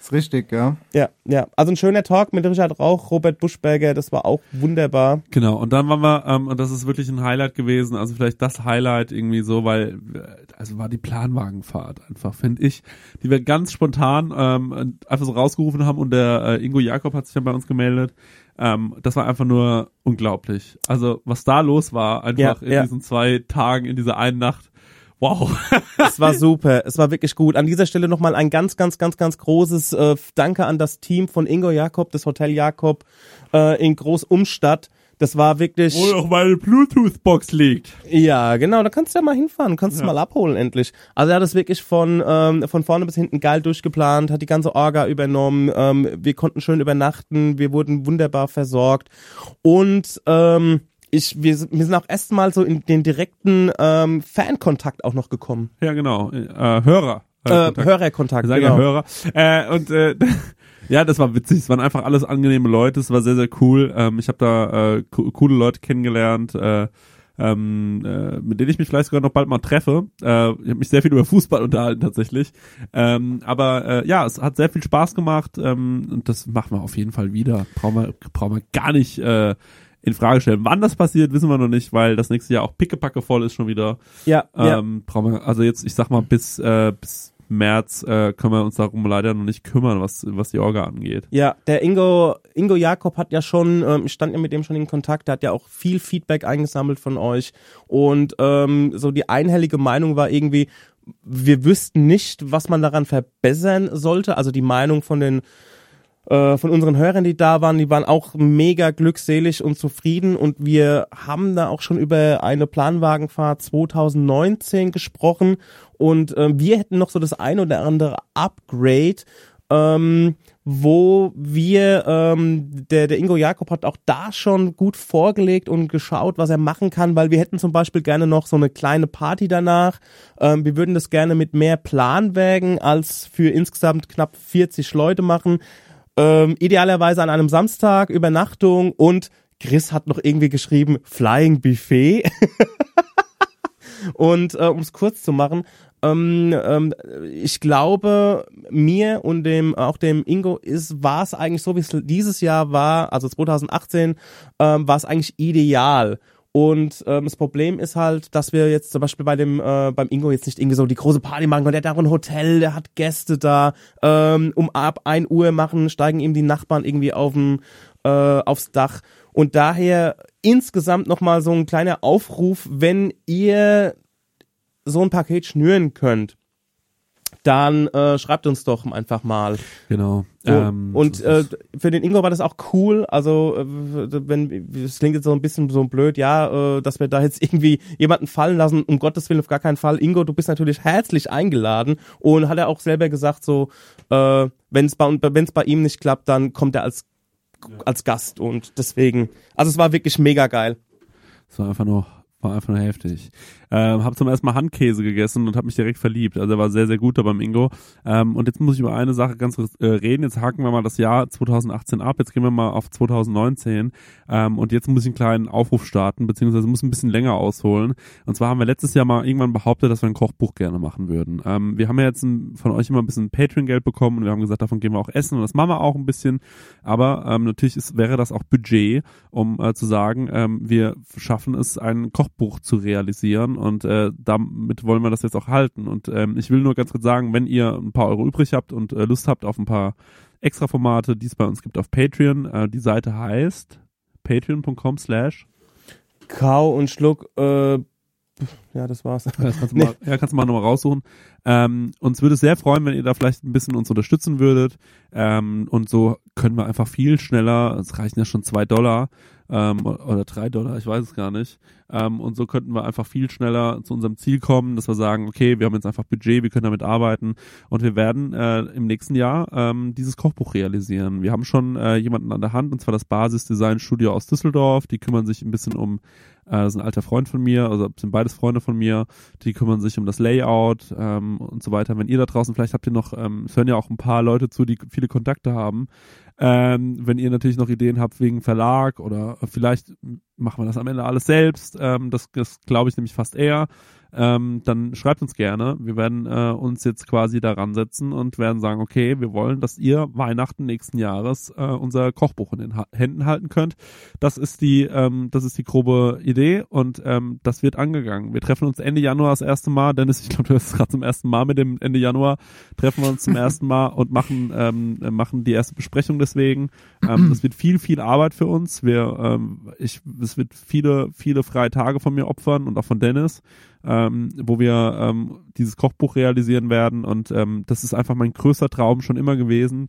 Ist richtig, ja. Ja, ja. Also ein schöner Talk mit Richard Rauch, Robert Buschberger, das war auch wunderbar. Genau, und dann waren wir, ähm, und das ist wirklich ein Highlight gewesen, also vielleicht das Highlight irgendwie so, weil, äh, also war die Planwagenfahrt einfach, finde ich, die wir ganz spontan ähm, einfach so rausgerufen haben und der äh, Ingo Jakob hat sich dann bei uns gemeldet. Ähm, das war einfach nur unglaublich. Also was da los war, einfach Ja, in ja. diesen zwei Tagen, in dieser einen Nacht, wow. Es war super, es war wirklich gut. An dieser Stelle nochmal ein ganz, ganz, ganz, ganz großes äh, Danke an das Team von Ingo Jakob, das Hotel Jakob äh, in Groß-Umstadt. Das war wirklich. Wo noch meine Bluetooth-Box liegt. Ja, genau, da kannst du ja mal hinfahren, kannst es Ja. mal abholen endlich. Also er hat es wirklich von, ähm, von vorne bis hinten geil durchgeplant, hat die ganze Orga übernommen, ähm, wir konnten schön übernachten, wir wurden wunderbar versorgt und ähm, ich, wir, sind- wir sind auch erstmal so in den direkten ähm, Fankontakt auch noch gekommen. Ja, genau. Äh, Hörer. Äh, Kontakt. Hörerkontakt, sagen genau. ja Hörer. Äh, und äh, ja, das war witzig. Es waren einfach alles angenehme Leute. Es war sehr, sehr cool. Ähm, ich habe da äh, co coole Leute kennengelernt, äh, ähm, äh, mit denen ich mich vielleicht sogar noch bald mal treffe. Äh, ich habe mich sehr viel über Fußball unterhalten tatsächlich. Ähm, aber äh, ja, es hat sehr viel Spaß gemacht ähm, und das machen wir auf jeden Fall wieder. Brauchen wir, brauchen wir gar nicht äh, in Frage stellen. Wann das passiert, wissen wir noch nicht, weil das nächste Jahr auch pickepacke voll ist schon wieder. Ja, ja. Ähm, brauchen wir, also jetzt, ich sag mal, bis, äh, bis März äh, können wir uns darum leider noch nicht kümmern, was, was die Orga angeht. Ja, der Ingo, Ingo Jakob hat ja schon, ähm, ich stand ja mit dem schon in Kontakt, der hat ja auch viel Feedback eingesammelt von euch. Und ähm, so die einhellige Meinung war irgendwie, wir wüssten nicht, was man daran verbessern sollte. Also die Meinung von den äh, von unseren Hörern, die da waren, die waren auch mega glückselig und zufrieden und wir haben da auch schon über eine Planwagenfahrt 2019 gesprochen und ähm, wir hätten noch so das ein oder andere Upgrade, ähm, wo wir, ähm, der, der Ingo Jakob hat auch da schon gut vorgelegt und geschaut, was er machen kann, weil wir hätten zum Beispiel gerne noch so eine kleine Party danach. Ähm, wir würden das gerne mit mehr Planwägen als für insgesamt knapp 40 Leute machen. Ähm, idealerweise an einem Samstag, Übernachtung und Chris hat noch irgendwie geschrieben, Flying Buffet. und äh, um es kurz zu machen, ähm, ähm, ich glaube, mir und dem auch dem Ingo ist war es eigentlich so, wie es dieses Jahr war, also 2018, ähm, war es eigentlich ideal. Und ähm, das Problem ist halt, dass wir jetzt zum Beispiel bei dem äh, beim Ingo jetzt nicht irgendwie so die große Party machen können. Der hat da ein Hotel, der hat Gäste da. Ähm, um ab ein Uhr machen, steigen ihm die Nachbarn irgendwie auf dem äh, aufs Dach. Und daher insgesamt nochmal so ein kleiner Aufruf, wenn ihr so ein Paket schnüren könnt, dann äh, schreibt uns doch einfach mal. Genau. So, Ähm, und so äh, für den Ingo war das auch cool. Also äh, wenn es klingt jetzt so ein bisschen so blöd, ja, äh, dass wir da jetzt irgendwie jemanden fallen lassen. Um Gottes Willen auf gar keinen Fall. Ingo, du bist natürlich herzlich eingeladen und hat er auch selber gesagt, so äh, wenn es bei wenn es bei ihm nicht klappt, dann kommt er als als Gast und deswegen. Also es war wirklich mega geil. Es war einfach nur, war einfach nur heftig. Ähm, hab zum ersten Mal Handkäse gegessen und habe mich direkt verliebt. Also er war sehr, sehr gut da beim Ingo. Ähm, und jetzt muss ich über eine Sache ganz äh, reden. Jetzt haken wir mal das Jahr 2018 ab. Jetzt gehen wir mal auf 2019. Ähm, und jetzt muss ich einen kleinen Aufruf starten, beziehungsweise muss ein bisschen länger ausholen. Und zwar haben wir letztes Jahr mal irgendwann behauptet, dass wir ein Kochbuch gerne machen würden. Ähm, wir haben ja jetzt ein, von euch immer ein bisschen Patreon-Geld bekommen und wir haben gesagt, davon gehen wir auch essen und das machen wir auch ein bisschen. Aber ähm, natürlich ist, wäre das auch Budget, um äh, zu sagen, ähm, wir schaffen es, ein Kochbuch zu realisieren und äh, damit wollen wir das jetzt auch halten. Und ähm, ich will nur ganz kurz sagen, wenn ihr ein paar Euro übrig habt und äh, Lust habt auf ein paar Extra-Formate, die es bei uns gibt auf Patreon, äh, die Seite heißt patreon.com slash Kau und Schluck, äh, ja, das war's. Ja, das kannst du mal, ja, kannst du mal nochmal raussuchen. Ähm, uns würde es sehr freuen, wenn ihr da vielleicht ein bisschen uns unterstützen würdet. Ähm, und so können wir einfach viel schneller, es reichen ja schon zwei Dollar ähm, oder drei Dollar, ich weiß es gar nicht. Ähm, und so könnten wir einfach viel schneller zu unserem Ziel kommen, dass wir sagen, okay, wir haben jetzt einfach Budget, wir können damit arbeiten und wir werden äh, im nächsten Jahr ähm, dieses Kochbuch realisieren. Wir haben schon äh, jemanden an der Hand, und zwar das Basisdesign Studio aus Düsseldorf. Die kümmern sich ein bisschen um äh, das ist ein alter Freund von mir, also sind beides Freunde von mir, die kümmern sich um das Layout ähm, und so weiter. Wenn ihr da draußen, vielleicht habt ihr noch, ähm, es hören ja auch ein paar Leute zu, die viele Kontakte haben. Ähm, wenn ihr natürlich noch Ideen habt wegen Verlag oder vielleicht machen wir das am Ende alles selbst, ähm, das, das glaube ich nämlich fast eher, ähm, dann schreibt uns gerne. Wir werden äh, uns jetzt quasi daran setzen und werden sagen, okay, wir wollen, dass ihr Weihnachten nächsten Jahres äh, unser Kochbuch in den ha Händen halten könnt. Das ist die, ähm, das ist die grobe Idee und ähm, das wird angegangen. Wir treffen uns Ende Januar das erste Mal. Dennis, ich glaube, du bist gerade zum ersten Mal mit dem Ende Januar treffen wir uns zum ersten Mal und machen ähm, äh, machen die erste Besprechung deswegen. Ähm, das wird viel viel Arbeit für uns. Wir ähm, ich es wird viele viele freie Tage von mir opfern und auch von Dennis ähm, wo wir ähm, dieses Kochbuch realisieren werden. Und ähm, das ist einfach mein größter Traum schon immer gewesen,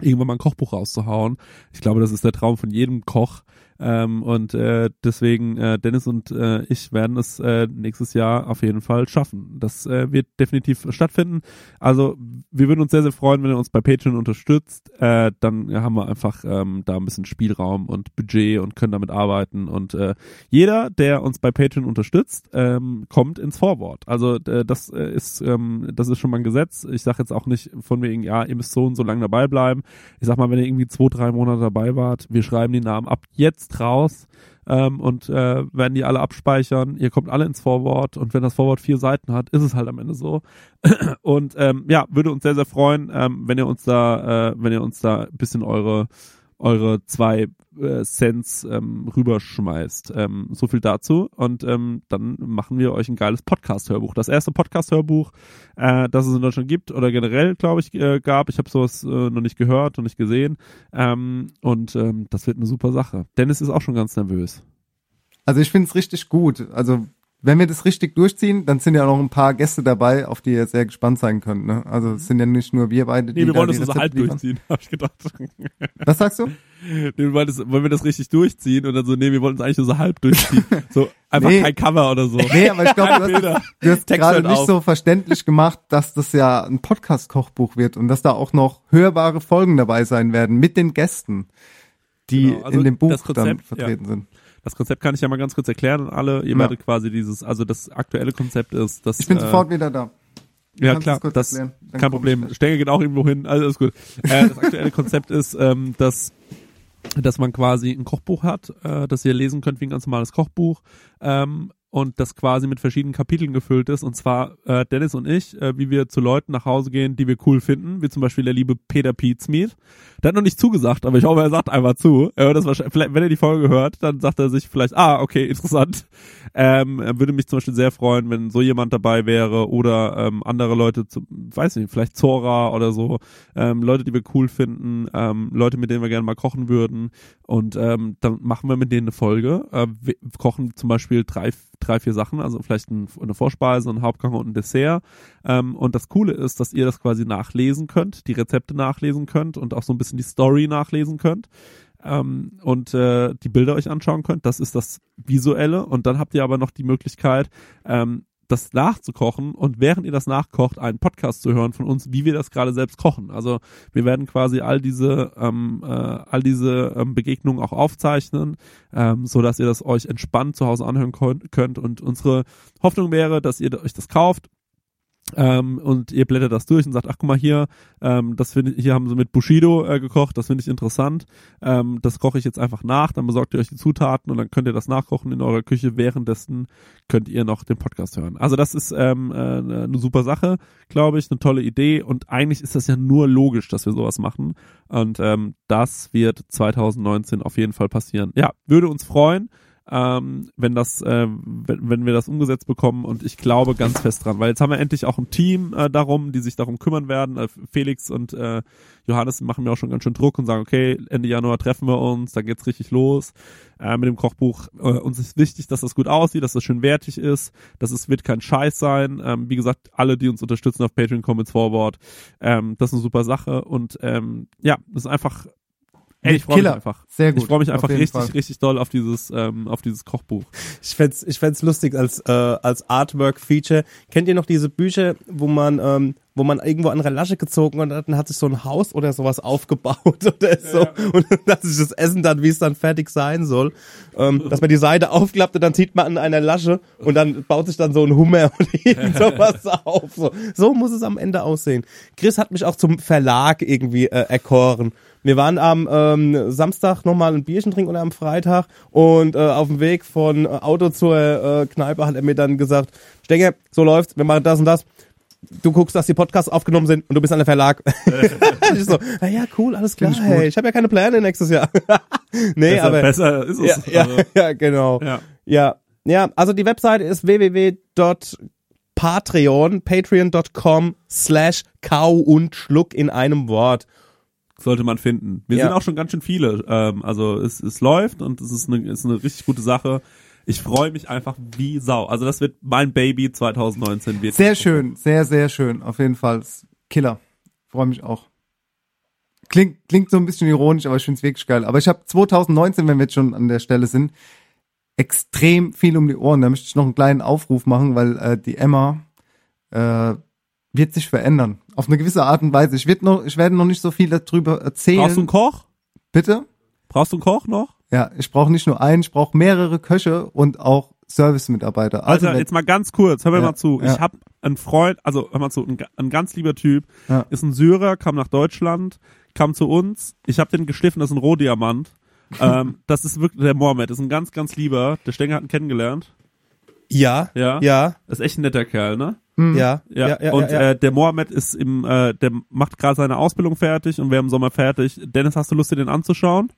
irgendwann mal ein Kochbuch rauszuhauen. Ich glaube, das ist der Traum von jedem Koch. Ähm, und äh, deswegen, äh, Dennis und äh, ich werden es äh, nächstes Jahr auf jeden Fall schaffen. Das äh, wird definitiv stattfinden. Also wir würden uns sehr, sehr freuen, wenn ihr uns bei Patreon unterstützt. Äh, dann haben wir einfach ähm, da ein bisschen Spielraum und Budget und können damit arbeiten. Und äh, jeder, der uns bei Patreon unterstützt, ähm, kommt ins Vorwort. Also äh, das äh, ist ähm, das ist schon mal ein Gesetz. Ich sage jetzt auch nicht von wegen, ja, ihr müsst so und so lange dabei bleiben. Ich sag mal, wenn ihr irgendwie zwei, drei Monate dabei wart, wir schreiben die Namen ab jetzt raus ähm, und äh, werden die alle abspeichern. Ihr kommt alle ins Vorwort und wenn das Vorwort vier Seiten hat, ist es halt am Ende so. und ähm, ja, würde uns sehr, sehr freuen, ähm, wenn ihr uns da, äh, wenn ihr uns da ein bisschen eure eure zwei äh, Cents ähm, rüberschmeißt. Ähm, so viel dazu. Und ähm, dann machen wir euch ein geiles Podcast-Hörbuch. Das erste Podcast-Hörbuch, äh, das es in Deutschland gibt oder generell, glaube ich, äh, gab. Ich habe sowas äh, noch nicht gehört und nicht gesehen. Ähm, und ähm, das wird eine super Sache. Dennis ist auch schon ganz nervös. Also ich finde es richtig gut. Also wenn wir das richtig durchziehen, dann sind ja noch ein paar Gäste dabei, auf die ihr sehr gespannt sein könnt. Ne? Also es sind ja nicht nur wir beide, die Nee, wir wollen die das so halb liefern. durchziehen, habe ich gedacht. Was sagst du? Du wolltest, wollen wir das richtig durchziehen? Und dann so, nee, wir wollten es eigentlich nur so halb durchziehen. So, einfach Nee. kein Cover oder so. Nee, aber ich glaube, du hast, das- du hast gerade nicht auf. so verständlich gemacht, dass das ja ein Podcast-Kochbuch wird und dass da auch noch hörbare Folgen dabei sein werden mit den Gästen, die Genau, also in dem Buch das Konzept, dann vertreten sind. Das Konzept kann ich ja mal ganz kurz erklären an alle. Ihr Ja. werdet quasi dieses, also das aktuelle Konzept ist, dass Ich bin äh, sofort wieder da. Du Ja klar, das erklären, kein Problem. Stenge geht auch irgendwo hin, ist gut. Äh, das aktuelle Konzept ist, ähm, dass dass man quasi ein Kochbuch hat, äh, das ihr lesen könnt wie ein ganz normales Kochbuch ähm, und das quasi mit verschiedenen Kapiteln gefüllt ist. Und zwar äh, Dennis und ich, äh, wie wir zu Leuten nach Hause gehen, die wir cool finden, wie zum Beispiel der liebe Peter Pietzmied. Der hat noch nicht zugesagt, aber ich hoffe, er sagt einfach zu. Er hört das wahrscheinlich, vielleicht, wenn er die Folge hört, dann sagt er sich vielleicht, ah, okay, interessant. Ähm, er würde mich zum Beispiel sehr freuen, wenn so jemand dabei wäre oder ähm, andere Leute, zu, weiß nicht, vielleicht Zora oder so, ähm, Leute, die wir cool finden, ähm, Leute, mit denen wir gerne mal kochen würden. Und ähm, dann machen wir mit denen eine Folge. Äh, wir kochen zum Beispiel drei, drei, vier Sachen, also vielleicht ein, eine Vorspeise, ein Hauptgang und ein Dessert. Ähm, und das Coole ist, dass ihr das quasi nachlesen könnt, die Rezepte nachlesen könnt und auch so ein bisschen die Story nachlesen könnt ähm, und äh, die Bilder euch anschauen könnt. Das ist das Visuelle. Und dann habt ihr aber noch die Möglichkeit, ähm, das nachzukochen und während ihr das nachkocht, einen Podcast zu hören von uns, wie wir das gerade selbst kochen. Also wir werden quasi all diese ähm, äh, all diese ähm, Begegnungen auch aufzeichnen, ähm, so dass ihr das euch entspannt zu Hause anhören könnt. Und unsere Hoffnung wäre, dass ihr euch das kauft, ähm, und ihr blättert das durch und sagt, ach guck mal hier, ähm, das finde hier haben sie mit Bushido äh, gekocht, das finde ich interessant. Ähm, das koche ich jetzt einfach nach, dann besorgt ihr euch die Zutaten und dann könnt ihr das nachkochen in eurer Küche. Währenddessen könnt ihr noch den Podcast hören. Also das ist ähm, äh, eine super Sache, glaube ich, eine tolle Idee und eigentlich ist das ja nur logisch, dass wir sowas machen. Und ähm, das wird 2019 auf jeden Fall passieren. Ja, würde uns freuen ähm, wenn das, äh, wenn, wenn wir das umgesetzt bekommen und ich glaube ganz fest dran, weil jetzt haben wir endlich auch ein Team äh, darum, die sich darum kümmern werden. Äh, Felix und äh, Johannes machen mir auch schon ganz schön Druck und sagen, okay, Ende Januar treffen wir uns, dann geht's richtig los äh, mit dem Kochbuch. Äh, uns ist wichtig, dass das gut aussieht, dass das schön wertig ist, dass es wird kein Scheiß sein. Ähm, wie gesagt, alle, die uns unterstützen auf Patreon, kommen ins Forward. Ähm, das ist eine super Sache und ähm, ja, das ist einfach Ey, ich freue mich einfach. Sehr gut, Ich freue mich einfach richtig, Fall. richtig doll auf dieses, ähm, auf dieses Kochbuch. Ich fänd's, ich fänd's lustig als, äh, als Artwork-Feature. Kennt ihr noch diese Bücher, wo man, ähm, wo man irgendwo an einer Lasche gezogen und dann hat sich so ein Haus oder sowas aufgebaut oder so und dass sich das Essen dann, wie es dann fertig sein soll, ähm, dass man die Seite aufklappt und dann zieht man an einer Lasche und dann baut sich dann so ein Hummer und irgend sowas auf. So, so muss es am Ende aussehen. Chris hat mich auch zum Verlag irgendwie äh, erkoren. Wir waren am ähm, Samstag nochmal ein Bierchen trinken oder am Freitag und äh, auf dem Weg von äh, Auto zur äh, Kneipe hat er mir dann gesagt, Stenge, so läuft's, wir machen das und das. Du guckst, dass die Podcasts aufgenommen sind und du bist an der Verlag. ich so, na ja, cool, alles klar. Ich. Hey, ich habe ja keine Pläne nächstes Jahr. nee, besser, aber besser ist es. ja, ja, Also, ja, genau. ja. Ja, ja, also die Webseite ist www.patreon, patreon.com slash kau und schluck in einem Wort. Sollte man finden. Wir Ja. sind auch schon ganz schön viele. Ähm, also es, es läuft und es ist eine, ist eine richtig gute Sache. Ich freue mich einfach wie Sau. Also das wird mein Baby 2019 wird. Sehr schön, sehr, sehr schön. Auf jeden Fall. Killer. Freue mich auch. Klingt, klingt so ein bisschen ironisch, aber ich finde es wirklich geil. Aber ich habe 2019, wenn wir jetzt schon an der Stelle sind, extrem viel um die Ohren. Da möchte ich noch einen kleinen Aufruf machen, weil äh, die Emma äh, wird sich verändern. Auf eine gewisse Art und Weise. Ich, werd noch, ich werde noch nicht so viel darüber erzählen. Brauchst du einen Koch? Bitte? Brauchst du einen Koch noch? Ja, ich brauche nicht nur einen, ich brauche mehrere Köche und auch Service-Mitarbeiter. Also Alter, jetzt mal ganz kurz, hör mir Ja, mal zu. ja. Ich habe einen Freund, also hör mal zu, ein, ein ganz lieber Typ, Ja. ist ein Syrer, kam nach Deutschland, kam zu uns. Ich habe den geschliffen, das ist ein Rohdiamant. ähm, das ist wirklich der Mohammed, ist ein ganz, ganz lieber. Der Stenger hat ihn kennengelernt. Ja, Ja. ja, Ist echt ein netter Kerl, ne? Ja, Ja, ja, ja, und ja, ja. Äh, der Mohammed ist im, äh, der macht gerade seine Ausbildung fertig und wäre im Sommer fertig. Dennis, hast du Lust, dir den anzuschauen?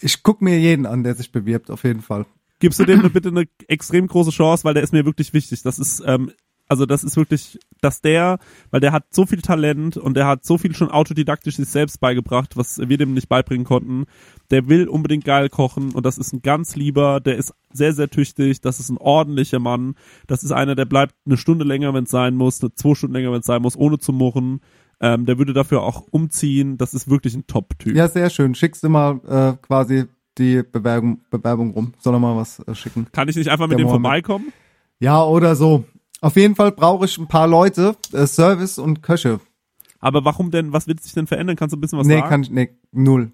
ich guck mir jeden an, der sich bewirbt, auf jeden Fall. Gibst du dem bitte eine extrem große Chance, weil der ist mir wirklich wichtig. Das ist, ähm, also das ist wirklich, dass der, weil der hat so viel Talent und der hat so viel schon autodidaktisch sich selbst beigebracht, was wir dem nicht beibringen konnten. Der will unbedingt geil kochen und das ist ein ganz lieber, der ist sehr, sehr tüchtig, das ist ein ordentlicher Mann. Das ist einer, der bleibt eine Stunde länger, wenn es sein muss, eine zwei Stunden länger, wenn es sein muss, ohne zu murren. Ähm, der würde dafür auch umziehen. Das ist wirklich ein Top-Typ. Ja, sehr schön. Schickst du mal äh, quasi die Bewerbung, Bewerbung rum. Soll er mal was äh, schicken? Kann ich nicht einfach mit dem vorbeikommen? Ja, oder so. Auf jeden Fall brauche ich ein paar Leute, äh, Service und Köche. Aber warum denn, was wird sich denn verändern? Kannst du ein bisschen was nee, sagen? kann ich, nee, null.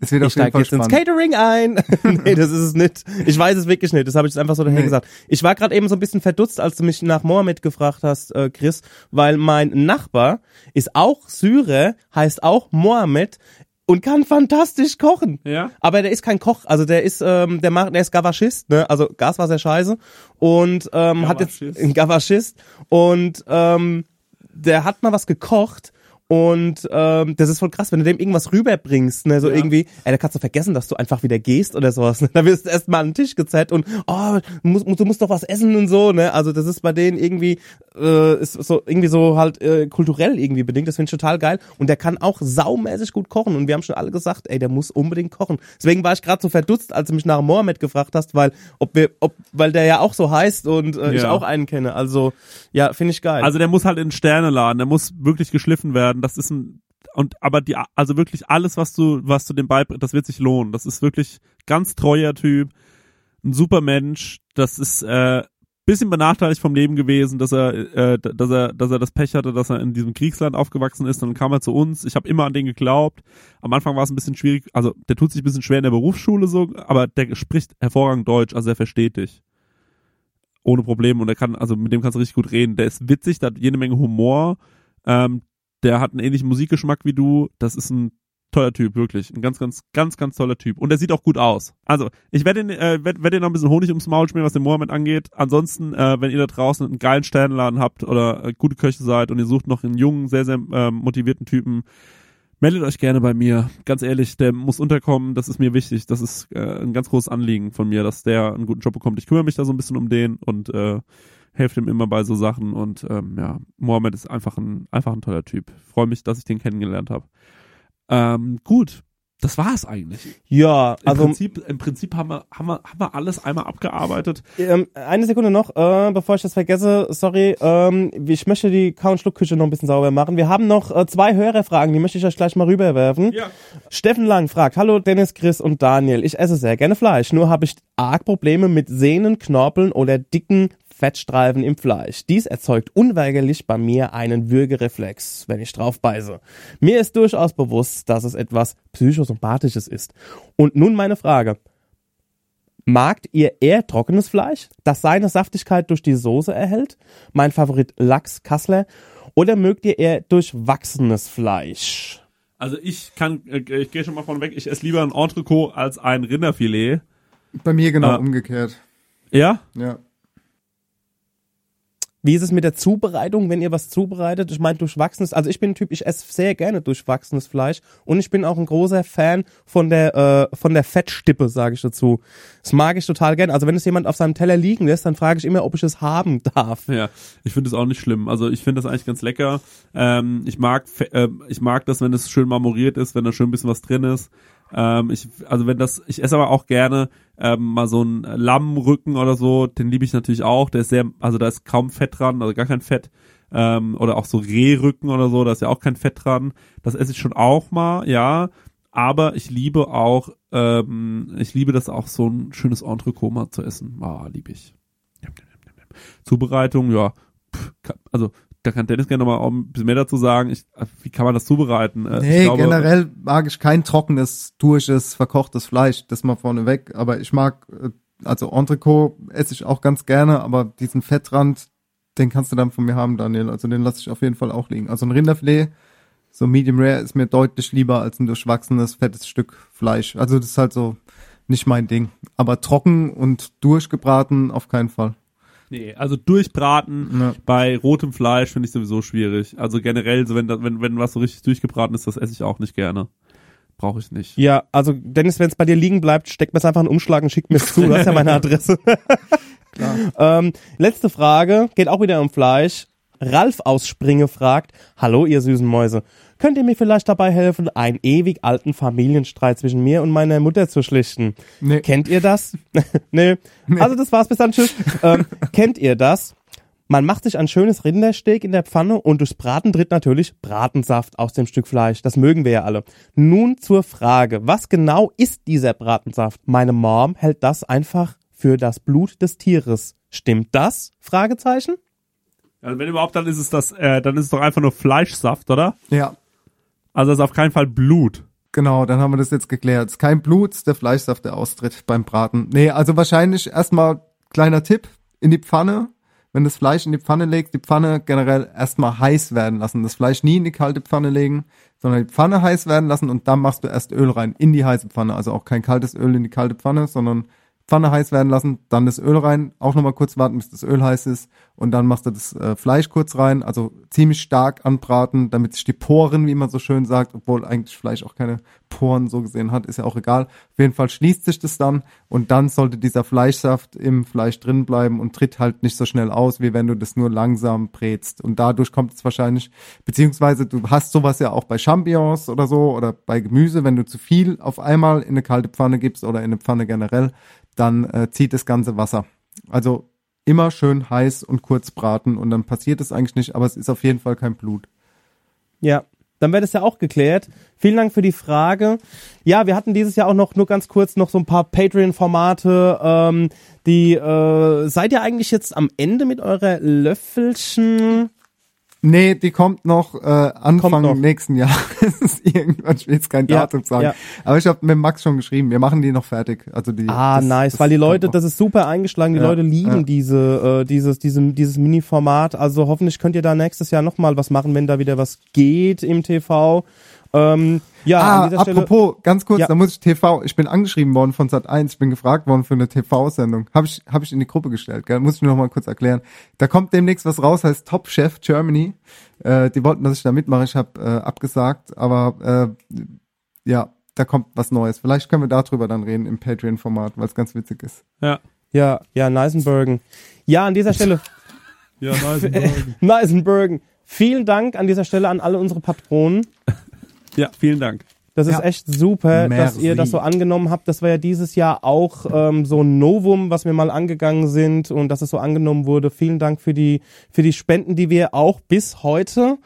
Es wird Ich auf jeden steige Fall jetzt ins spannend. Catering ein. nee, das ist es nicht. Ich weiß es wirklich nicht. Das habe ich jetzt einfach so daher Nee. gesagt. Ich war gerade eben so ein bisschen verdutzt, als du mich nach Mohammed gefragt hast, äh, Chris, weil mein Nachbar ist auch Syrer, heißt auch Mohammed und kann fantastisch kochen. Ja? Aber der ist kein Koch, also der ist, ähm, der macht, der ist Gavaschist, ne? Also Gas war sehr scheiße und ähm, hat jetzt ein Gavaschist und ähm, der hat mal was gekocht und ähm, das ist voll krass, wenn du dem irgendwas rüberbringst, ne, so Ja. irgendwie, ey, da kannst du vergessen, dass du einfach wieder gehst oder sowas. Ne? Da wirst du erst mal an den Tisch gezerrt und oh, du musst, du musst doch was essen und so, ne? Also das ist bei denen irgendwie äh, ist so irgendwie so halt äh, kulturell irgendwie bedingt. Das finde ich total geil. Und der kann auch saumäßig gut kochen. Und wir haben schon alle gesagt, ey, der muss unbedingt kochen. Deswegen war ich gerade so verdutzt, als du mich nach Mohammed gefragt hast, weil ob wir, ob, weil der ja auch so heißt und äh, ich Ja. auch einen kenne. Also ja, finde ich geil. Also der muss halt in Sterne laden, der muss wirklich geschliffen werden. Das ist ein und aber die also wirklich alles, was du was du dem beibringst, das wird sich lohnen. Das ist wirklich ganz treuer Typ, ein super Mensch. Das ist äh, bisschen benachteiligt vom Leben gewesen, dass er äh, dass er dass er das Pech hatte, dass er in diesem Kriegsland aufgewachsen ist. Dann kam er zu uns. Ich habe immer an den geglaubt. Am Anfang war es ein bisschen schwierig. Also der tut sich ein bisschen schwer in der Berufsschule so, aber der spricht hervorragend Deutsch, also er versteht dich ohne Probleme und er kann, also mit dem kannst du richtig gut reden. Der ist witzig, der hat jede Menge Humor, ähm, der hat einen ähnlichen Musikgeschmack wie du. Das ist ein toller Typ, wirklich. Ein ganz, ganz, ganz, ganz toller Typ. Und er sieht auch gut aus. Also, ich werde ihn, äh, werd, werd ihn noch ein bisschen Honig ums Maul schmieren, was den Mohammed angeht. Ansonsten, äh, wenn ihr da draußen einen geilen Sternladen habt oder äh, gute Köche seid und ihr sucht noch einen jungen, sehr, sehr ähm, motivierten Typen, meldet euch gerne bei mir. Ganz ehrlich, der muss unterkommen, das ist mir wichtig. Das ist äh, ein ganz großes Anliegen von mir, dass der einen guten Job bekommt. Ich kümmere mich da so ein bisschen um den und äh, helfe ihm immer bei so Sachen. Und ähm, ja, Mohammed ist einfach ein, einfach ein toller Typ. Freue mich, dass ich den kennengelernt habe. Ähm, gut, das war es eigentlich. ja, Im, also Prinzip, Im Prinzip haben wir, haben, wir, haben wir alles einmal abgearbeitet. Ähm, eine Sekunde noch, äh, bevor ich das vergesse, sorry, ähm, ich möchte die Kau- und Schluckküche noch ein bisschen sauber machen. Wir haben noch äh, zwei Hörerfragen, die möchte ich euch gleich mal rüberwerfen. Ja. Steffen Lang fragt, hallo Dennis, Chris und Daniel, ich esse sehr gerne Fleisch, nur habe ich arg Probleme mit Sehnen, Knorpeln oder dicken Fettstreifen im Fleisch. Dies erzeugt unweigerlich bei mir einen Würgereflex, wenn ich drauf beiße. Mir ist durchaus bewusst, dass es etwas psychosympathisches ist. Und nun meine Frage. Magt ihr eher trockenes Fleisch, das seine Saftigkeit durch die Soße erhält? Mein Favorit Lachs Kassler. Oder mögt ihr eher durchwachsenes Fleisch? Also ich kann, äh, ich gehe schon mal von weg, ich esse lieber ein Entrecot als ein Rinderfilet. Bei mir genau Ah. umgekehrt. Ja? Ja. Wie ist es mit der Zubereitung, wenn ihr was zubereitet? Ich meine, durchwachsenes, also ich bin ein Typ, ich esse sehr gerne durchwachsenes Fleisch und ich bin auch ein großer Fan von der, äh, von der Fettstippe, sage ich dazu. Das mag ich total gerne. Also wenn es jemand auf seinem Teller liegen lässt, dann frage ich immer, ob ich es haben darf. Ja, ich finde es auch nicht schlimm. Also ich finde das eigentlich ganz lecker. Ähm, ich mag, äh, ich mag das, wenn es schön marmoriert ist, wenn da schön ein bisschen was drin ist. Ähm, ich, also wenn das, ich esse aber auch gerne ähm, mal so einen Lammrücken oder so, den liebe ich natürlich auch. Der ist sehr, also da ist kaum Fett dran, also gar kein Fett. Ähm, oder auch so Rehrücken oder so, da ist ja auch kein Fett dran. Das esse ich schon auch mal, ja. Aber ich liebe auch, ähm, ich liebe das auch so ein schönes Entrecot zu essen. Ah, liebe ich. Zubereitung, ja, pff, also da kann Dennis gerne noch mal auch ein bisschen mehr dazu sagen. Ich, wie kann man das zubereiten? Äh, Nee, ich glaube, generell mag ich kein trockenes, durisches, verkochtes Fleisch. Das mal vorneweg. Aber ich mag, äh, also Entrecot esse ich auch ganz gerne, aber diesen Fettrand, den kannst du dann von mir haben, Daniel. Also den lasse ich auf jeden Fall auch liegen. Also ein Rinderfilet, so Medium Rare, ist mir deutlich lieber als ein durchwachsenes, fettes Stück Fleisch. Also das ist halt so nicht mein Ding. Aber trocken und durchgebraten auf keinen Fall. Nee, also durchbraten Ja. bei rotem Fleisch finde ich sowieso schwierig. Also generell, so wenn, wenn, wenn was so richtig durchgebraten ist, das esse ich auch nicht gerne. Brauche ich nicht. Ja, also Dennis, wenn es bei dir liegen bleibt, steck mir es einfach in einen Umschlag und schick mir es zu. Du hast ja meine Adresse. ähm, letzte Frage, geht auch wieder um Fleisch. Ralf aus Springe fragt, hallo ihr süßen Mäuse, könnt ihr mir vielleicht dabei helfen, einen ewig alten Familienstreit zwischen mir und meiner Mutter zu schlichten? Nee. Kennt ihr das? nee. Also das war's, bis dann, tschüss. ähm, kennt ihr das? Man macht sich ein schönes Rindersteak in der Pfanne und durchs Braten tritt natürlich Bratensaft aus dem Stück Fleisch. Das mögen wir ja alle. Nun zur Frage, was genau ist dieser Bratensaft? Meine Mom hält das einfach für das Blut des Tieres. Stimmt das? Fragezeichen? Also wenn überhaupt, dann ist es das, äh, dann ist es doch einfach nur Fleischsaft, oder? Ja, Also es ist auf keinen Fall Blut. genau, dann haben wir das jetzt geklärt. Es ist kein Blut, ist der Fleischsaft, der austritt beim Braten. Nee, also wahrscheinlich erstmal kleiner Tipp in die Pfanne. Wenn das Fleisch in die Pfanne legt, die Pfanne generell erstmal heiß werden lassen. Das Fleisch nie in die kalte Pfanne legen, sondern die Pfanne heiß werden lassen und dann machst du erst Öl rein in die heiße Pfanne. Also auch kein kaltes Öl in die kalte Pfanne, sondern Pfanne heiß werden lassen, dann das Öl rein, auch nochmal kurz warten, bis das Öl heiß ist und dann machst du das äh, Fleisch kurz rein, also ziemlich stark anbraten, damit sich die Poren, wie man so schön sagt, obwohl eigentlich Fleisch auch keine Poren so gesehen hat, ist ja auch egal. Auf jeden Fall schließt sich das dann und dann sollte dieser Fleischsaft im Fleisch drin bleiben und tritt halt nicht so schnell aus, wie wenn du das nur langsam brätst. Und dadurch kommt es wahrscheinlich, beziehungsweise du hast sowas ja auch bei Champignons oder so oder bei Gemüse, wenn du zu viel auf einmal in eine kalte Pfanne gibst oder in eine Pfanne generell, dann äh, zieht das ganze Wasser. Also immer schön heiß und kurz braten und dann passiert es eigentlich nicht, aber es ist auf jeden Fall kein Blut. Ja, dann wäre das ja auch geklärt. Vielen Dank für die Frage. Ja, wir hatten dieses Jahr auch noch nur ganz kurz noch so ein paar Patreon-Formate. Ähm, die äh, seid ihr eigentlich jetzt am Ende mit eurer Löffelchen? Nee, die kommt noch äh, Anfang Kommt noch. nächsten Jahres. Irgendwann, ich will jetzt kein Ja, Datum sagen. ja. Aber ich habe mit Max schon geschrieben, wir machen die noch fertig. Also die, Ah, das- nice, das weil die Leute, das ist super eingeschlagen, die Ja, Leute lieben ja. diese, äh, dieses, diesem, dieses Mini-Format. Also hoffentlich könnt ihr da nächstes Jahr nochmal was machen, wenn da wieder was geht im TV. Ähm, ja, ah, an dieser Stelle. apropos, ganz kurz, Ja. da muss ich TV, ich bin angeschrieben worden von Sat1, ich bin gefragt worden für eine TV-Sendung. Habe ich, hab ich in die Gruppe gestellt, gell? muss ich mir noch mal kurz erklären. Da kommt demnächst was raus, heißt Top Chef Germany. Äh, die wollten, dass ich da mitmache, ich habe äh, abgesagt, aber äh, ja, da kommt was Neues. Vielleicht können wir darüber dann reden im Patreon-Format, weil es ganz witzig ist. Ja. Ja, ja, Neisenbergen. Ja, an dieser Stelle. Ja, nice. Neisenbergen. Vielen Dank an dieser Stelle an alle unsere Patronen. Ja, vielen Dank. Das ist Ja. echt super, dass Merci. ihr das so angenommen habt. Das war ja dieses Jahr auch ähm, so ein Novum, was wir mal angegangen sind und dass es so angenommen wurde. Vielen Dank für die, für die Spenden, die wir auch bis heute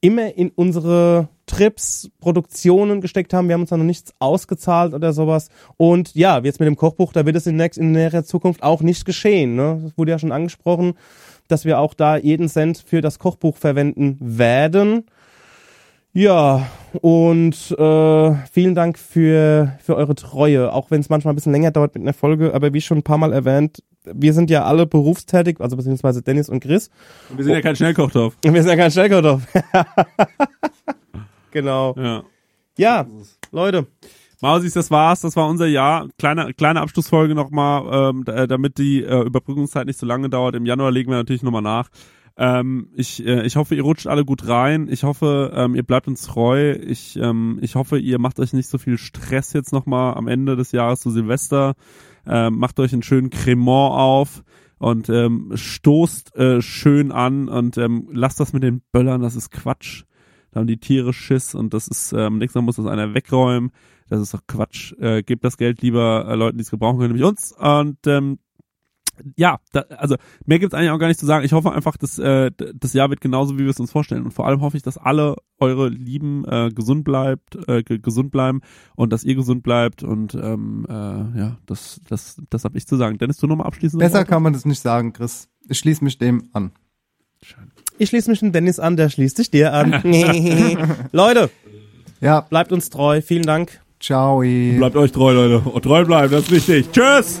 immer in unsere Trips, Produktionen gesteckt haben. Wir haben uns da noch nichts ausgezahlt oder sowas. Und ja, jetzt mit dem Kochbuch, da wird es in, nächst, in näherer Zukunft auch nicht geschehen. Ne? Das wurde ja schon angesprochen, dass wir auch da jeden Cent für das Kochbuch verwenden werden. Ja, und äh, vielen Dank für, für eure Treue, auch wenn es manchmal ein bisschen länger dauert mit einer Folge, aber wie schon ein paar Mal erwähnt, wir sind ja alle berufstätig, also beziehungsweise Dennis und Chris. Wir sind ja kein Schnellkochtopf. Und wir sind ja kein Schnellkochtopf. genau. Ja. Ja, Leute. Mausis, das war's. Das war unser Jahr. Kleine, kleine Abschlussfolge nochmal, ähm, da- damit die äh, Überbrückungszeit nicht so lange dauert. Im Januar legen wir natürlich nochmal nach. Ähm, ich, äh, ich hoffe, ihr rutscht alle gut rein. Ich hoffe, ähm, ihr bleibt uns treu. Ich, ähm, ich hoffe, ihr macht euch nicht so viel Stress jetzt nochmal am Ende des Jahres zu Silvester. Ähm, macht euch einen schönen Cremant auf und ähm, stoßt äh, schön an und ähm, lasst das mit den Böllern, das ist Quatsch. Da haben die Tiere Schiss und das ist, ähm, nächstes Mal muss das einer wegräumen. Das ist doch Quatsch. Äh, gebt das Geld lieber äh, Leuten, die es gebrauchen können, nämlich uns. Und ähm, ja, da, also mehr gibt's eigentlich auch gar nicht zu sagen. Ich hoffe einfach, dass äh, das Jahr wird genauso, wie wir es uns vorstellen. Und vor allem hoffe ich, dass alle eure Lieben äh, gesund bleibt, äh, ge- gesund bleiben und dass ihr gesund bleibt. Und ähm, äh, ja, das, das, das habe ich zu sagen. Dennis, du nochmal abschließend. Besser kann man das nicht sagen, Chris. Ich schließe mich dem an. Ich schließe mich dem Dennis an, der schließt sich dir an. Leute, Ja, bleibt uns treu. Vielen Dank. ciao. Bleibt euch treu, Leute. Und treu bleiben, das ist wichtig. Tschüss!